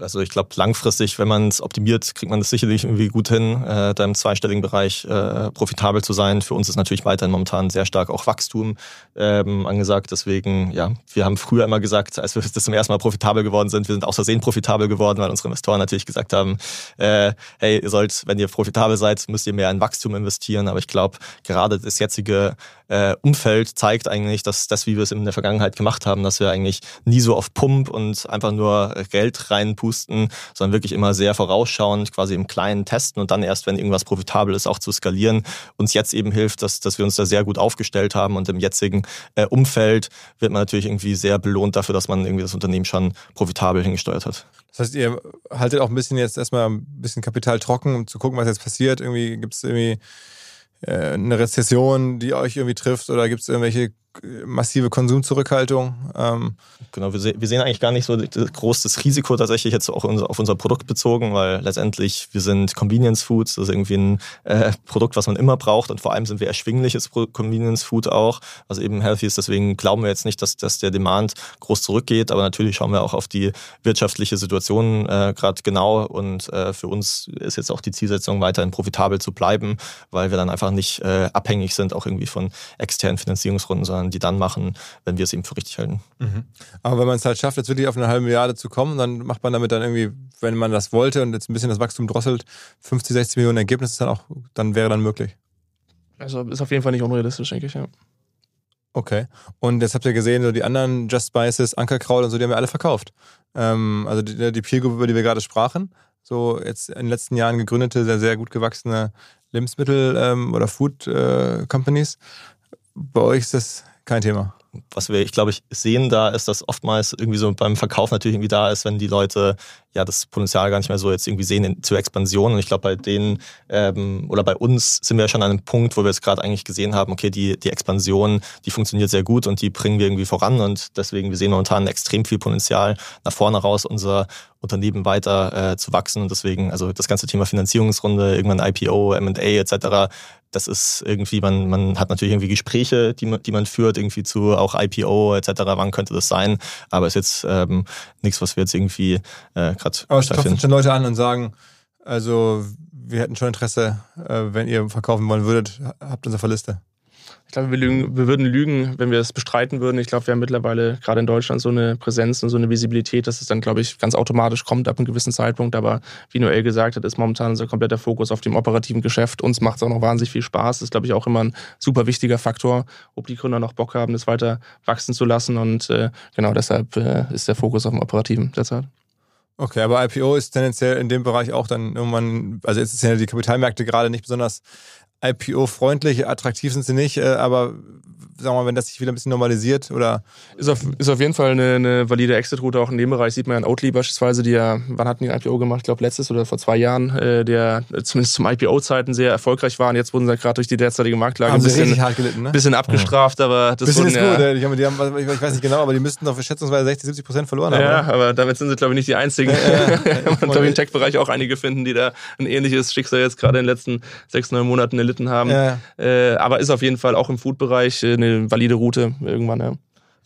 Also ich glaube, langfristig, wenn man es optimiert, kriegt man es sicherlich irgendwie gut hin, äh, da im zweistelligen Bereich äh, profitabel zu sein. Für uns ist natürlich weiterhin momentan sehr stark auch Wachstum ähm, angesagt. Deswegen, ja, wir haben früher immer gesagt, als wir das zum ersten Mal profitabel geworden sind, wir sind aus Versehen profitabel geworden, weil unsere Investoren natürlich gesagt haben, äh, hey, ihr sollt, wenn ihr profitabel seid, müsst ihr mehr in Wachstum investieren. Aber ich glaube, gerade das jetzige äh, Umfeld zeigt eigentlich, dass das, wie wir es in der Vergangenheit gemacht haben, dass wir eigentlich nie so auf Pump und einfach nur Geld reinpusten, sondern wirklich immer sehr vorausschauend, quasi im Kleinen testen und dann erst, wenn irgendwas profitabel ist, auch zu skalieren, uns jetzt eben hilft, dass, dass wir uns da sehr gut aufgestellt haben und im jetzigen äh, Umfeld wird man natürlich irgendwie sehr belohnt dafür, dass man irgendwie das Unternehmen schon profitabel hingesteuert hat. Das heißt, ihr haltet auch ein bisschen jetzt erstmal ein bisschen Kapital trocken, um zu gucken, was jetzt passiert. Irgendwie gibt es irgendwie äh, eine Rezession, die euch irgendwie trifft oder gibt es irgendwelche massive Konsumzurückhaltung. Ähm genau, wir, se wir, sehen eigentlich gar nicht so groß das Risiko tatsächlich jetzt auch auf unser Produkt bezogen, weil letztendlich wir sind Convenience Foods, das ist irgendwie ein äh, Produkt, was man immer braucht und vor allem sind wir erschwingliches Convenience Food auch, was eben healthy ist. Deswegen glauben wir jetzt nicht, dass, dass der Demand groß zurückgeht, aber natürlich schauen wir auch auf die wirtschaftliche Situation äh, gerade genau und äh, für uns ist jetzt auch die Zielsetzung, weiterhin profitabel zu bleiben, weil wir dann einfach nicht äh, abhängig sind, auch irgendwie von externen Finanzierungsrunden, sondern sondern die dann machen, wenn wir es eben für richtig halten. Mhm. Aber wenn man es halt schafft, jetzt wirklich auf eine halbe Milliarde zu kommen, dann macht man damit dann irgendwie, wenn man das wollte und jetzt ein bisschen das Wachstum drosselt, 50, 60 Millionen Ergebnisse dann auch, dann wäre dann möglich. Also ist auf jeden Fall nicht unrealistisch, denke ich, ja. Okay. Und jetzt habt ihr gesehen, so die anderen Just Spices, Ankerkraut und so, die haben wir alle verkauft. Ähm, also die, die Peer Group, über die wir gerade sprachen, so jetzt in den letzten Jahren gegründete, sehr, sehr gut gewachsene Lebensmittel- ähm, oder Food äh, Companies. Bei euch ist das kein Thema. Was wir, ich glaube, ich sehen da, ist, dass oftmals irgendwie so beim Verkauf natürlich irgendwie da ist, wenn die Leute ja das Potenzial gar nicht mehr so jetzt irgendwie sehen in, zur Expansion. Und ich glaube, bei denen ähm, oder bei uns sind wir ja schon an einem Punkt, wo wir jetzt gerade eigentlich gesehen haben, okay, die, die Expansion, die funktioniert sehr gut und die bringen wir irgendwie voran. Und deswegen, wir sehen momentan extrem viel Potenzial nach vorne raus, unser Unternehmen weiter äh, zu wachsen. Und deswegen, also das ganze Thema Finanzierungsrunde, irgendwann IPO, MA etc., das ist irgendwie, man, man hat natürlich irgendwie Gespräche, die man, die man führt, irgendwie zu auch IPO etc., wann könnte das sein, aber ist jetzt ähm, nichts, was wir jetzt irgendwie äh, gerade Aber es klopfen schon Leute an und sagen, also wir hätten schon Interesse, äh, wenn ihr verkaufen wollen würdet, habt uns auf der Liste. Ich glaube, wir, lügen, wir würden lügen, wenn wir es bestreiten würden. Ich glaube, wir haben mittlerweile gerade in Deutschland so eine Präsenz und so eine Visibilität, dass es dann, glaube ich, ganz automatisch kommt ab einem gewissen Zeitpunkt. Aber wie Noel gesagt hat, ist momentan unser kompletter Fokus auf dem operativen Geschäft. Uns macht es auch noch wahnsinnig viel Spaß. Das ist, glaube ich, auch immer ein super wichtiger Faktor, ob die Gründer noch Bock haben, das weiter wachsen zu lassen. Und äh, genau deshalb äh, ist der Fokus auf dem Operativen derzeit. Okay, aber IPO ist tendenziell in dem Bereich auch dann irgendwann, also jetzt sind ja die Kapitalmärkte gerade nicht besonders IPO-freundlich, attraktiv sind sie nicht, äh, aber sagen wir mal, wenn das sich wieder ein bisschen normalisiert oder. Ist auf, ist auf jeden Fall eine, eine valide Exit-Route auch in dem Bereich. Sieht man ja in Oatly beispielsweise, die ja, wann hatten die ein IPO gemacht? Ich glaube letztes oder vor zwei Jahren, äh, der zumindest zum IPO-Zeiten sehr erfolgreich war. Und jetzt wurden sie gerade durch die derzeitige Marktlage haben ein bisschen, hart gelitten, ne? bisschen abgestraft, aber das bisschen wurden, ist gut. ja, Die haben, die haben, ich weiß nicht genau, aber die müssten doch schätzungsweise 60, 70 Prozent verloren haben. Ja, oder? aber damit sind sie, glaube ich, nicht die einzigen. Ja, ja. Man glaube ich, im Tech-Bereich auch einige finden, die da ein ähnliches Schicksal jetzt gerade in den letzten sechs, neun Monaten erlitten haben. Ja. Äh, aber ist auf jeden Fall auch im Food-Bereich eine valide Route irgendwann, ja.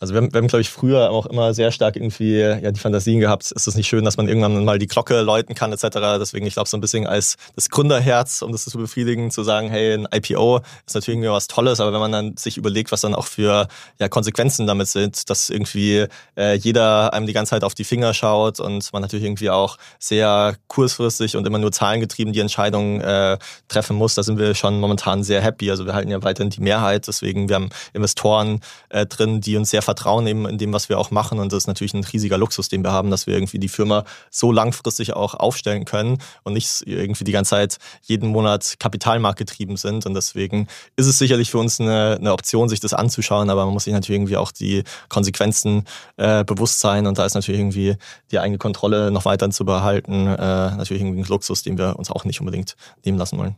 Also wir haben, haben glaube ich, früher auch immer sehr stark irgendwie ja, die Fantasien gehabt, ist es nicht schön, dass man irgendwann mal die Glocke läuten kann etc. Deswegen, ich glaube, so ein bisschen als das Gründerherz, um das zu befriedigen, zu sagen, hey, ein IPO ist natürlich irgendwie was Tolles, aber wenn man dann sich überlegt, was dann auch für ja, Konsequenzen damit sind, dass irgendwie äh, jeder einem die ganze Zeit auf die Finger schaut und man natürlich irgendwie auch sehr kurzfristig und immer nur zahlengetrieben die Entscheidungen äh, treffen muss, da sind wir schon momentan sehr happy. Also wir halten ja weiterhin die Mehrheit, deswegen wir haben Investoren äh, drin, die uns sehr Vertrauen eben in dem, was wir auch machen. Und das ist natürlich ein riesiger Luxus, den wir haben, dass wir irgendwie die Firma so langfristig auch aufstellen können und nicht irgendwie die ganze Zeit jeden Monat kapitalmarktgetrieben sind. Und deswegen ist es sicherlich für uns eine, eine Option, sich das anzuschauen, aber man muss sich natürlich irgendwie auch die Konsequenzen äh, bewusst sein. Und da ist natürlich irgendwie die eigene Kontrolle noch weiter zu behalten, äh, natürlich irgendwie ein Luxus, den wir uns auch nicht unbedingt nehmen lassen wollen.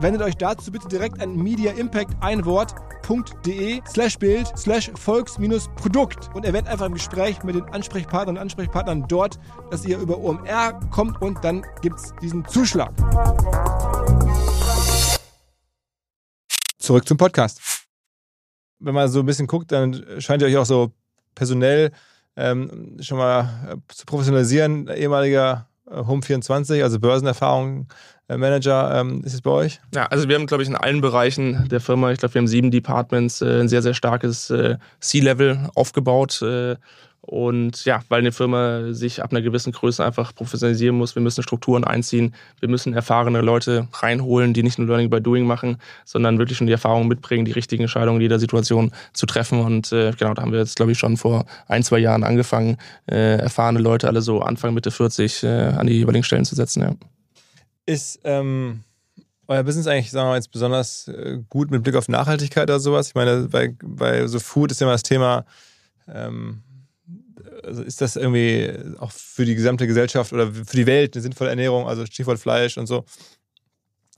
Wendet euch dazu bitte direkt an Media Impact ein Wort www.de slash Bild slash Volks-Produkt und erwähnt einfach im Gespräch mit den Ansprechpartnern und Ansprechpartnern dort, dass ihr über OMR kommt und dann gibt es diesen Zuschlag. Zurück zum Podcast. Wenn man so ein bisschen guckt, dann scheint ihr euch auch so personell ähm, schon mal äh, zu professionalisieren. Ehemaliger äh, Home24, also Börsenerfahrung Manager ähm, ist es bei euch? Ja, also wir haben, glaube ich, in allen Bereichen der Firma, ich glaube, wir haben sieben Departments, äh, ein sehr, sehr starkes äh, C-Level aufgebaut. Äh, und ja, weil eine Firma sich ab einer gewissen Größe einfach professionalisieren muss, wir müssen Strukturen einziehen, wir müssen erfahrene Leute reinholen, die nicht nur Learning by Doing machen, sondern wirklich schon die Erfahrung mitbringen, die richtigen Entscheidungen in jeder Situation zu treffen. Und äh, genau, da haben wir jetzt, glaube ich, schon vor ein, zwei Jahren angefangen, äh, erfahrene Leute, alle so Anfang, Mitte 40, äh, an die jeweiligen Stellen zu setzen. Ja. Ist ähm, euer Business eigentlich, sagen wir mal, jetzt besonders äh, gut mit Blick auf Nachhaltigkeit oder sowas? Ich meine, bei, bei so Food ist immer das Thema, ähm, also ist das irgendwie auch für die gesamte Gesellschaft oder für die Welt eine sinnvolle Ernährung, also Stichwort Fleisch und so?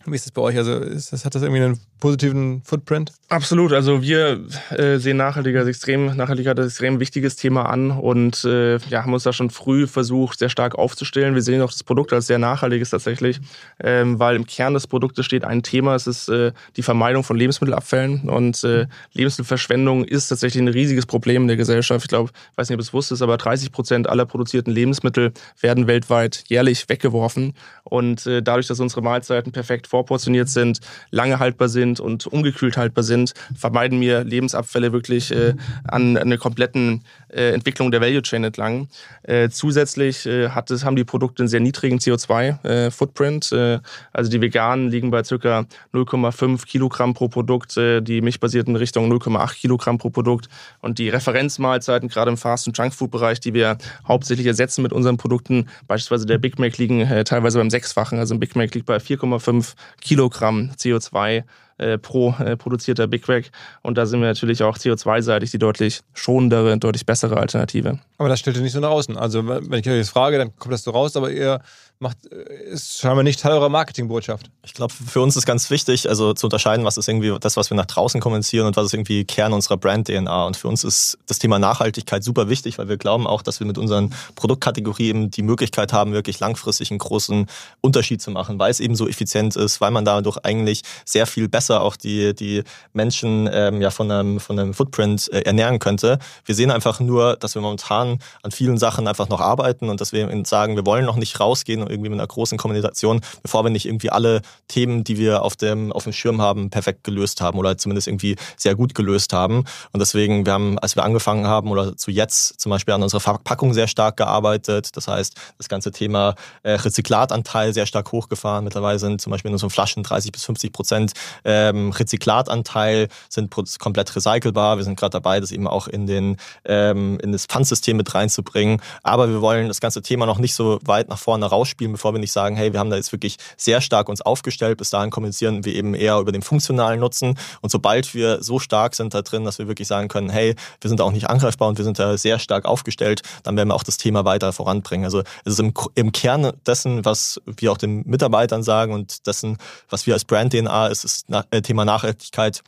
Wie ist das bei euch? Also das, hat das irgendwie einen positiven Footprint? Absolut. Also wir äh, sehen Nachhaltigkeit als extrem, Nachhaltigkeit als extrem wichtiges Thema an und äh, ja, haben uns da schon früh versucht, sehr stark aufzustellen. Wir sehen auch das Produkt als sehr nachhaltiges tatsächlich, ähm, weil im Kern des Produktes steht ein Thema, es ist äh, die Vermeidung von Lebensmittelabfällen und äh, Lebensmittelverschwendung ist tatsächlich ein riesiges Problem in der Gesellschaft. Ich glaube, ich weiß nicht, ob es wusstest, aber 30 Prozent aller produzierten Lebensmittel werden weltweit jährlich weggeworfen und äh, dadurch, dass unsere Mahlzeiten perfekt vorportioniert sind, lange haltbar sind und ungekühlt haltbar sind, vermeiden wir Lebensabfälle wirklich äh, an, an einer kompletten äh, Entwicklung der Value Chain entlang. Äh, zusätzlich äh, hat es, haben die Produkte einen sehr niedrigen CO2-Footprint. Äh, also die veganen liegen bei ca. 0,5 Kilogramm pro Produkt, äh, die milchbasierten Richtung 0,8 Kilogramm pro Produkt. Und die Referenzmahlzeiten, gerade im Fast- und Junkfood-Bereich, die wir hauptsächlich ersetzen mit unseren Produkten, beispielsweise der Big Mac, liegen teilweise beim Sechsfachen. Also ein Big Mac liegt bei 4,5 Kilogramm CO2 äh, pro äh, produzierter Big Mac. Und da sind wir natürlich auch CO2-seitig die deutlich schonendere, deutlich bessere Alternative. Aber das stellt ihr nicht so nach außen. Also wenn ich euch das frage, dann kommt das so raus, aber ihr macht, äh, ist scheinbar nicht Teil eurer Marketingbotschaft. Ich glaube, für uns ist ganz wichtig, also zu unterscheiden, was ist irgendwie das, was wir nach draußen kommunizieren und was ist irgendwie Kern unserer Brand-DNA. Und für uns ist das Thema Nachhaltigkeit super wichtig, weil wir glauben auch, dass wir mit unseren Produktkategorien die Möglichkeit haben, wirklich langfristig einen großen Unterschied zu machen, weil es eben so effizient ist, weil man dadurch eigentlich sehr viel besser auch die, die Menschen ähm, ja von einem, von einem Footprint äh, ernähren könnte. Wir sehen einfach nur, dass wir momentan an vielen Sachen einfach noch arbeiten und dass wir sagen, wir wollen noch nicht rausgehen irgendwie mit einer großen Kommunikation, bevor wir nicht irgendwie alle Themen, die wir auf dem, auf dem Schirm haben, perfekt gelöst haben oder zumindest irgendwie sehr gut gelöst haben. Und deswegen, wir haben, als wir angefangen haben oder zu jetzt zum Beispiel an unserer Verpackung sehr stark gearbeitet. Das heißt, das ganze Thema äh, Rezyklatanteil sehr stark hochgefahren. Mittlerweile sind zum Beispiel in unseren Flaschen 30 bis 50 Prozent ähm, Rezyklatanteil, sind komplett recycelbar. Wir sind gerade dabei, das eben auch in, den, ähm, in das Pfandsystem mit reinzubringen. Aber wir wollen das ganze Thema noch nicht so weit nach vorne rausspielen spielen, bevor wir nicht sagen, hey, wir haben da jetzt wirklich sehr stark uns aufgestellt. Bis dahin kommunizieren wir eben eher über den funktionalen Nutzen. Und sobald wir so stark sind da drin, dass wir wirklich sagen können, hey, wir sind da auch nicht angreifbar und wir sind da sehr stark aufgestellt, dann werden wir auch das Thema weiter voranbringen. Also es ist im, im Kern dessen, was wir auch den Mitarbeitern sagen und dessen, was wir als Brand DNA ist, ist das äh, Thema Nachhaltigkeit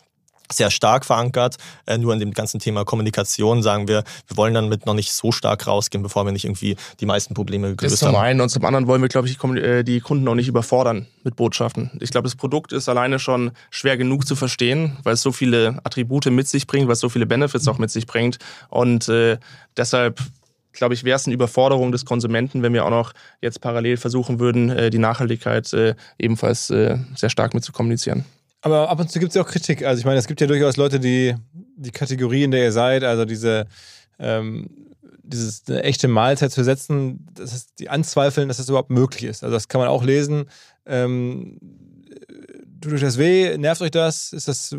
sehr stark verankert. Äh, nur in dem ganzen Thema Kommunikation sagen wir, wir wollen damit noch nicht so stark rausgehen, bevor wir nicht irgendwie die meisten Probleme gelöst das zum haben. einen und zum anderen wollen wir, glaube ich, äh, die Kunden auch nicht überfordern mit Botschaften. Ich glaube, das Produkt ist alleine schon schwer genug zu verstehen, weil es so viele Attribute mit sich bringt, weil es so viele Benefits auch mit sich bringt und äh, deshalb glaube ich, wäre es eine Überforderung des Konsumenten, wenn wir auch noch jetzt parallel versuchen würden, äh, die Nachhaltigkeit ebenfalls sehr stark mit zu kommunizieren. Aber ab und zu gibt es ja auch Kritik. Also ich meine, es gibt ja durchaus Leute, die die Kategorie, in der ihr seid, also diese ähm, dieses eine echte Mahlzeit zu setzen, das ist die anzweifeln, dass das überhaupt möglich ist. Also das kann man auch lesen. Ähm, tut euch das weh? Nervt euch das? Ist das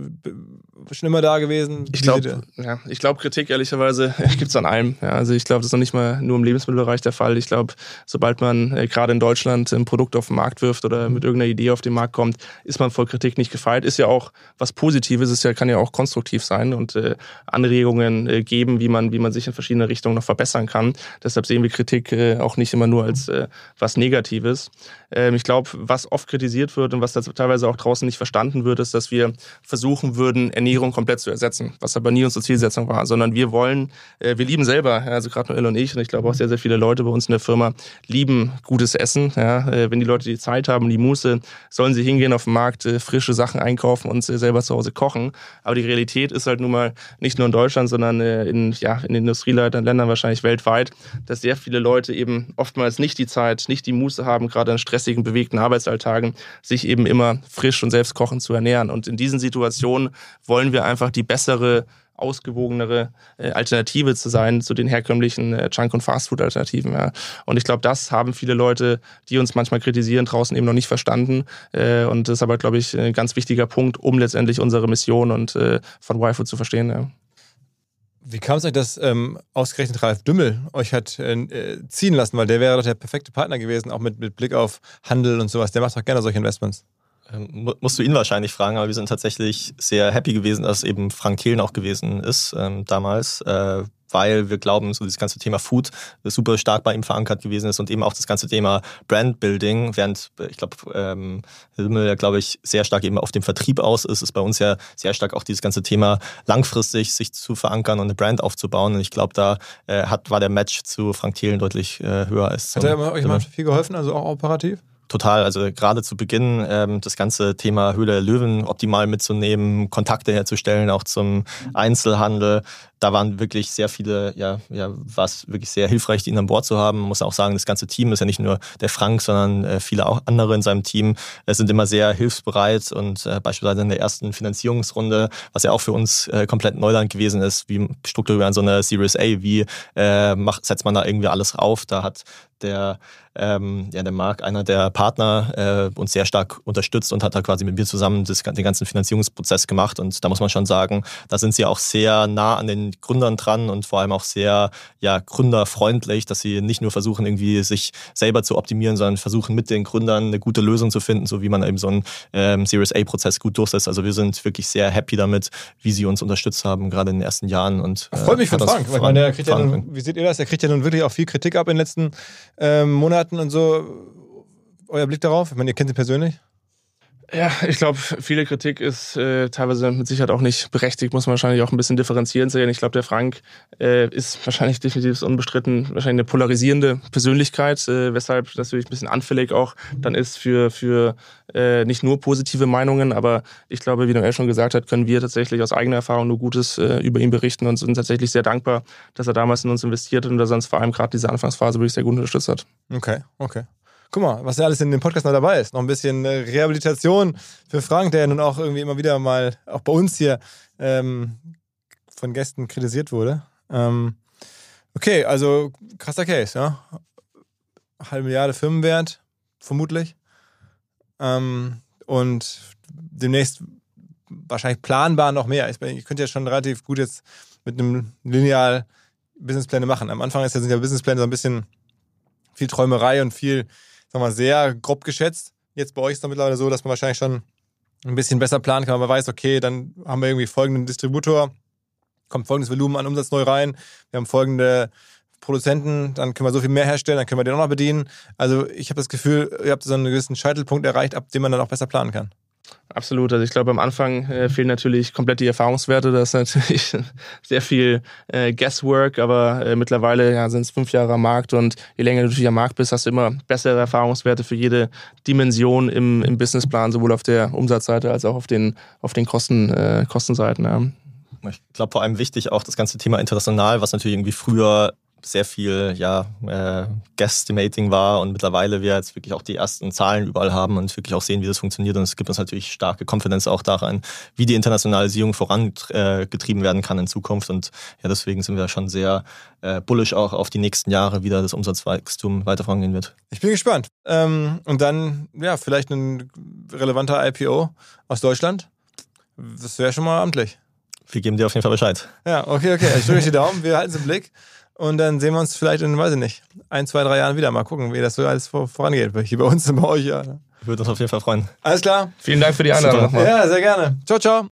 schon immer da gewesen? Ich glaube, ja, ich glaube, Kritik ehrlicherweise gibt es an allem. Ja, also ich glaube, das ist noch nicht mal nur im Lebensmittelbereich der Fall. Ich glaube, sobald man äh, gerade in Deutschland ein Produkt auf den Markt wirft oder mit irgendeiner Idee auf den Markt kommt, ist man vor Kritik nicht gefeit. Ist ja auch was Positives, ist ja, kann ja auch konstruktiv sein und äh, Anregungen äh, geben, wie man, wie man sich in verschiedene Richtungen noch verbessern kann. Deshalb sehen wir Kritik äh, auch nicht immer nur als äh, was Negatives. Ähm, ich glaube, was oft kritisiert wird und was da teilweise auch draußen nicht verstanden wird, ist, dass wir versuchen würden, Ernährung komplett zu ersetzen, was aber nie unsere Zielsetzung war, sondern wir wollen, äh, wir lieben selber, also gerade Noel und ich und ich glaube auch sehr, sehr viele Leute bei uns in der Firma lieben gutes Essen. Ja, äh, wenn die Leute die Zeit haben, die Muße, sollen sie hingehen auf den Markt, äh, frische Sachen einkaufen und selber zu Hause kochen. Aber die Realität ist halt nun mal nicht nur in Deutschland, sondern in, ja, in Industrieländern wahrscheinlich weltweit, dass sehr viele Leute eben oftmals nicht die Zeit, nicht die Muße haben, gerade in stressigen, bewegten Arbeitsalltagen, sich eben immer frisch und selbst kochen zu ernähren. Und in diesen Situationen wollen wir einfach die bessere ausgewogenere äh, Alternative zu sein zu den herkömmlichen äh, Junk- und Fastfood-Alternativen. Ja. Und ich glaube, das haben viele Leute, die uns manchmal kritisieren, draußen eben noch nicht verstanden. Äh, und das ist aber, glaube ich, ein ganz wichtiger Punkt, um letztendlich unsere Mission und von YFood zu verstehen. Ja. Wie kam es euch, dass ähm, ausgerechnet Ralf Dümmel euch hat äh, ziehen lassen? Weil der wäre doch der perfekte Partner gewesen, auch mit, mit Blick auf Handel und sowas. Der macht doch gerne solche Investments. Ähm, musst du ihn wahrscheinlich fragen, aber wir sind tatsächlich sehr happy gewesen, dass eben Frank Kehlen auch gewesen ist ähm, damals, äh, weil wir glauben, so dieses ganze Thema Food super stark bei ihm verankert gewesen ist und eben auch das ganze Thema Brandbuilding, während ich glaube, ähm, Himmel ja, glaube ich, sehr stark eben auf dem Vertrieb aus ist, ist bei uns ja sehr stark auch dieses ganze Thema langfristig sich zu verankern und eine Brand aufzubauen. Und ich glaube, da äh, hat, war der Match zu Frank Thelen deutlich äh, höher als. Hat er euch mal viel geholfen, also auch operativ? Total, also gerade zu Beginn ähm, das ganze Thema Höhle der Löwen optimal mitzunehmen, Kontakte herzustellen, auch zum Einzelhandel. Da waren wirklich sehr viele, ja, ja, war es wirklich sehr hilfreich, ihn an Bord zu haben. Muss auch sagen, das ganze Team ist ja nicht nur der Frank, sondern äh, viele auch andere in seinem Team äh, sind immer sehr hilfsbereit und äh, beispielsweise in der ersten Finanzierungsrunde, was ja auch für uns äh, komplett Neuland gewesen ist, wie strukturiert man so eine Series A, wie äh, macht, setzt man da irgendwie alles auf? Da hat der ähm, ja, der Marc, einer der Partner, äh, uns sehr stark unterstützt und hat da quasi mit mir zusammen das, den ganzen Finanzierungsprozess gemacht. Und da muss man schon sagen, da sind sie auch sehr nah an den Gründern dran und vor allem auch sehr ja, gründerfreundlich, dass sie nicht nur versuchen, irgendwie sich selber zu optimieren, sondern versuchen mit den Gründern eine gute Lösung zu finden, so wie man eben so einen ähm, Series A-Prozess gut durchsetzt. Also wir sind wirklich sehr happy damit, wie sie uns unterstützt haben, gerade in den ersten Jahren. Und, äh, Freut mich für Frank, ich meine, der kriegt ja nun, wie seht ihr das? Der kriegt ja nun wirklich auch viel Kritik ab in den letzten ähm, Monaten und so. Euer Blick darauf? Ich meine, ihr kennt ihn persönlich. Ja, ich glaube, viele Kritik ist äh, teilweise mit Sicherheit auch nicht berechtigt, muss man wahrscheinlich auch ein bisschen differenzieren sehen. Ich glaube, der Frank äh, ist wahrscheinlich definitiv unbestritten wahrscheinlich eine polarisierende Persönlichkeit, äh, weshalb natürlich ein bisschen anfällig auch dann ist für, für äh, nicht nur positive Meinungen, aber ich glaube, wie Noel schon gesagt hat, können wir tatsächlich aus eigener Erfahrung nur Gutes äh, über ihn berichten und sind tatsächlich sehr dankbar, dass er damals in uns investiert hat und dass er uns vor allem gerade diese Anfangsphase wirklich sehr gut unterstützt hat. Okay, okay. Guck mal, was ja alles in dem Podcast noch dabei ist. Noch ein bisschen äh, Rehabilitation für Frank, der ja nun auch irgendwie immer wieder mal, auch bei uns hier, ähm, von Gästen kritisiert wurde. Ähm, okay, also krasser Case, ja. Halbe Milliarde Firmenwert, vermutlich. Ähm, und demnächst wahrscheinlich planbar noch mehr. Ich, ich könnte ja schon relativ gut jetzt mit einem Lineal Businesspläne machen. Am Anfang sind ja Businesspläne so ein bisschen viel Träumerei und viel sagen wir, sehr grob geschätzt. Jetzt bei euch ist es mittlerweile so, dass man wahrscheinlich schon ein bisschen besser planen kann. Man weiß, okay, dann haben wir irgendwie folgenden Distributor, kommt folgendes Volumen an Umsatz neu rein, wir haben folgende Produzenten, dann können wir so viel mehr herstellen, dann können wir den auch noch bedienen. Also ich habe das Gefühl, ihr habt so einen gewissen Scheitelpunkt erreicht, ab dem man dann auch besser planen kann. Absolut. Also ich glaube, am Anfang äh, fehlen natürlich komplett die Erfahrungswerte. Das ist natürlich sehr viel äh, Guesswork, aber äh, mittlerweile ja, sind es fünf Jahre am Markt und je länger du natürlich am Markt bist, hast du immer bessere Erfahrungswerte für jede Dimension im, im Businessplan, sowohl auf der Umsatzseite als auch auf den, auf den Kosten, äh, Kostenseiten. Ja. Ich glaube vor allem wichtig auch das ganze Thema international, was natürlich irgendwie früher sehr viel ja, äh, Guestimating war und mittlerweile wir jetzt wirklich auch die ersten Zahlen überall haben und wirklich auch sehen, wie das funktioniert. Und es gibt uns natürlich starke Confidence auch daran, wie die Internationalisierung vorangetrieben werden kann in Zukunft. Und ja, deswegen sind wir schon sehr äh, bullish auch auf die nächsten Jahre, wie da das Umsatzwachstum weiter vorangehen wird. Ich bin gespannt. Ähm, und dann, ja, vielleicht ein relevanter IPO aus Deutschland. Das wäre schon mal amtlich. Wir geben dir auf jeden Fall Bescheid. Ja, okay, okay. Ich drücke die Daumen, wir halten es im Blick. Und dann sehen wir uns vielleicht in, weiß ich nicht, ein, zwei, drei Jahren wieder. Mal gucken, wie das so alles vorangeht. Hier bei uns und bei euch, ja. Würde uns auf jeden Fall freuen. Alles klar. Vielen Dank für die Einladung nochmal. Ja, sehr gerne. Ciao, ciao.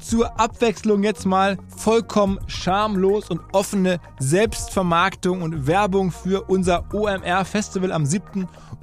Zur Abwechslung jetzt mal vollkommen schamlos und offene Selbstvermarktung und Werbung für unser OMR-Festival am 7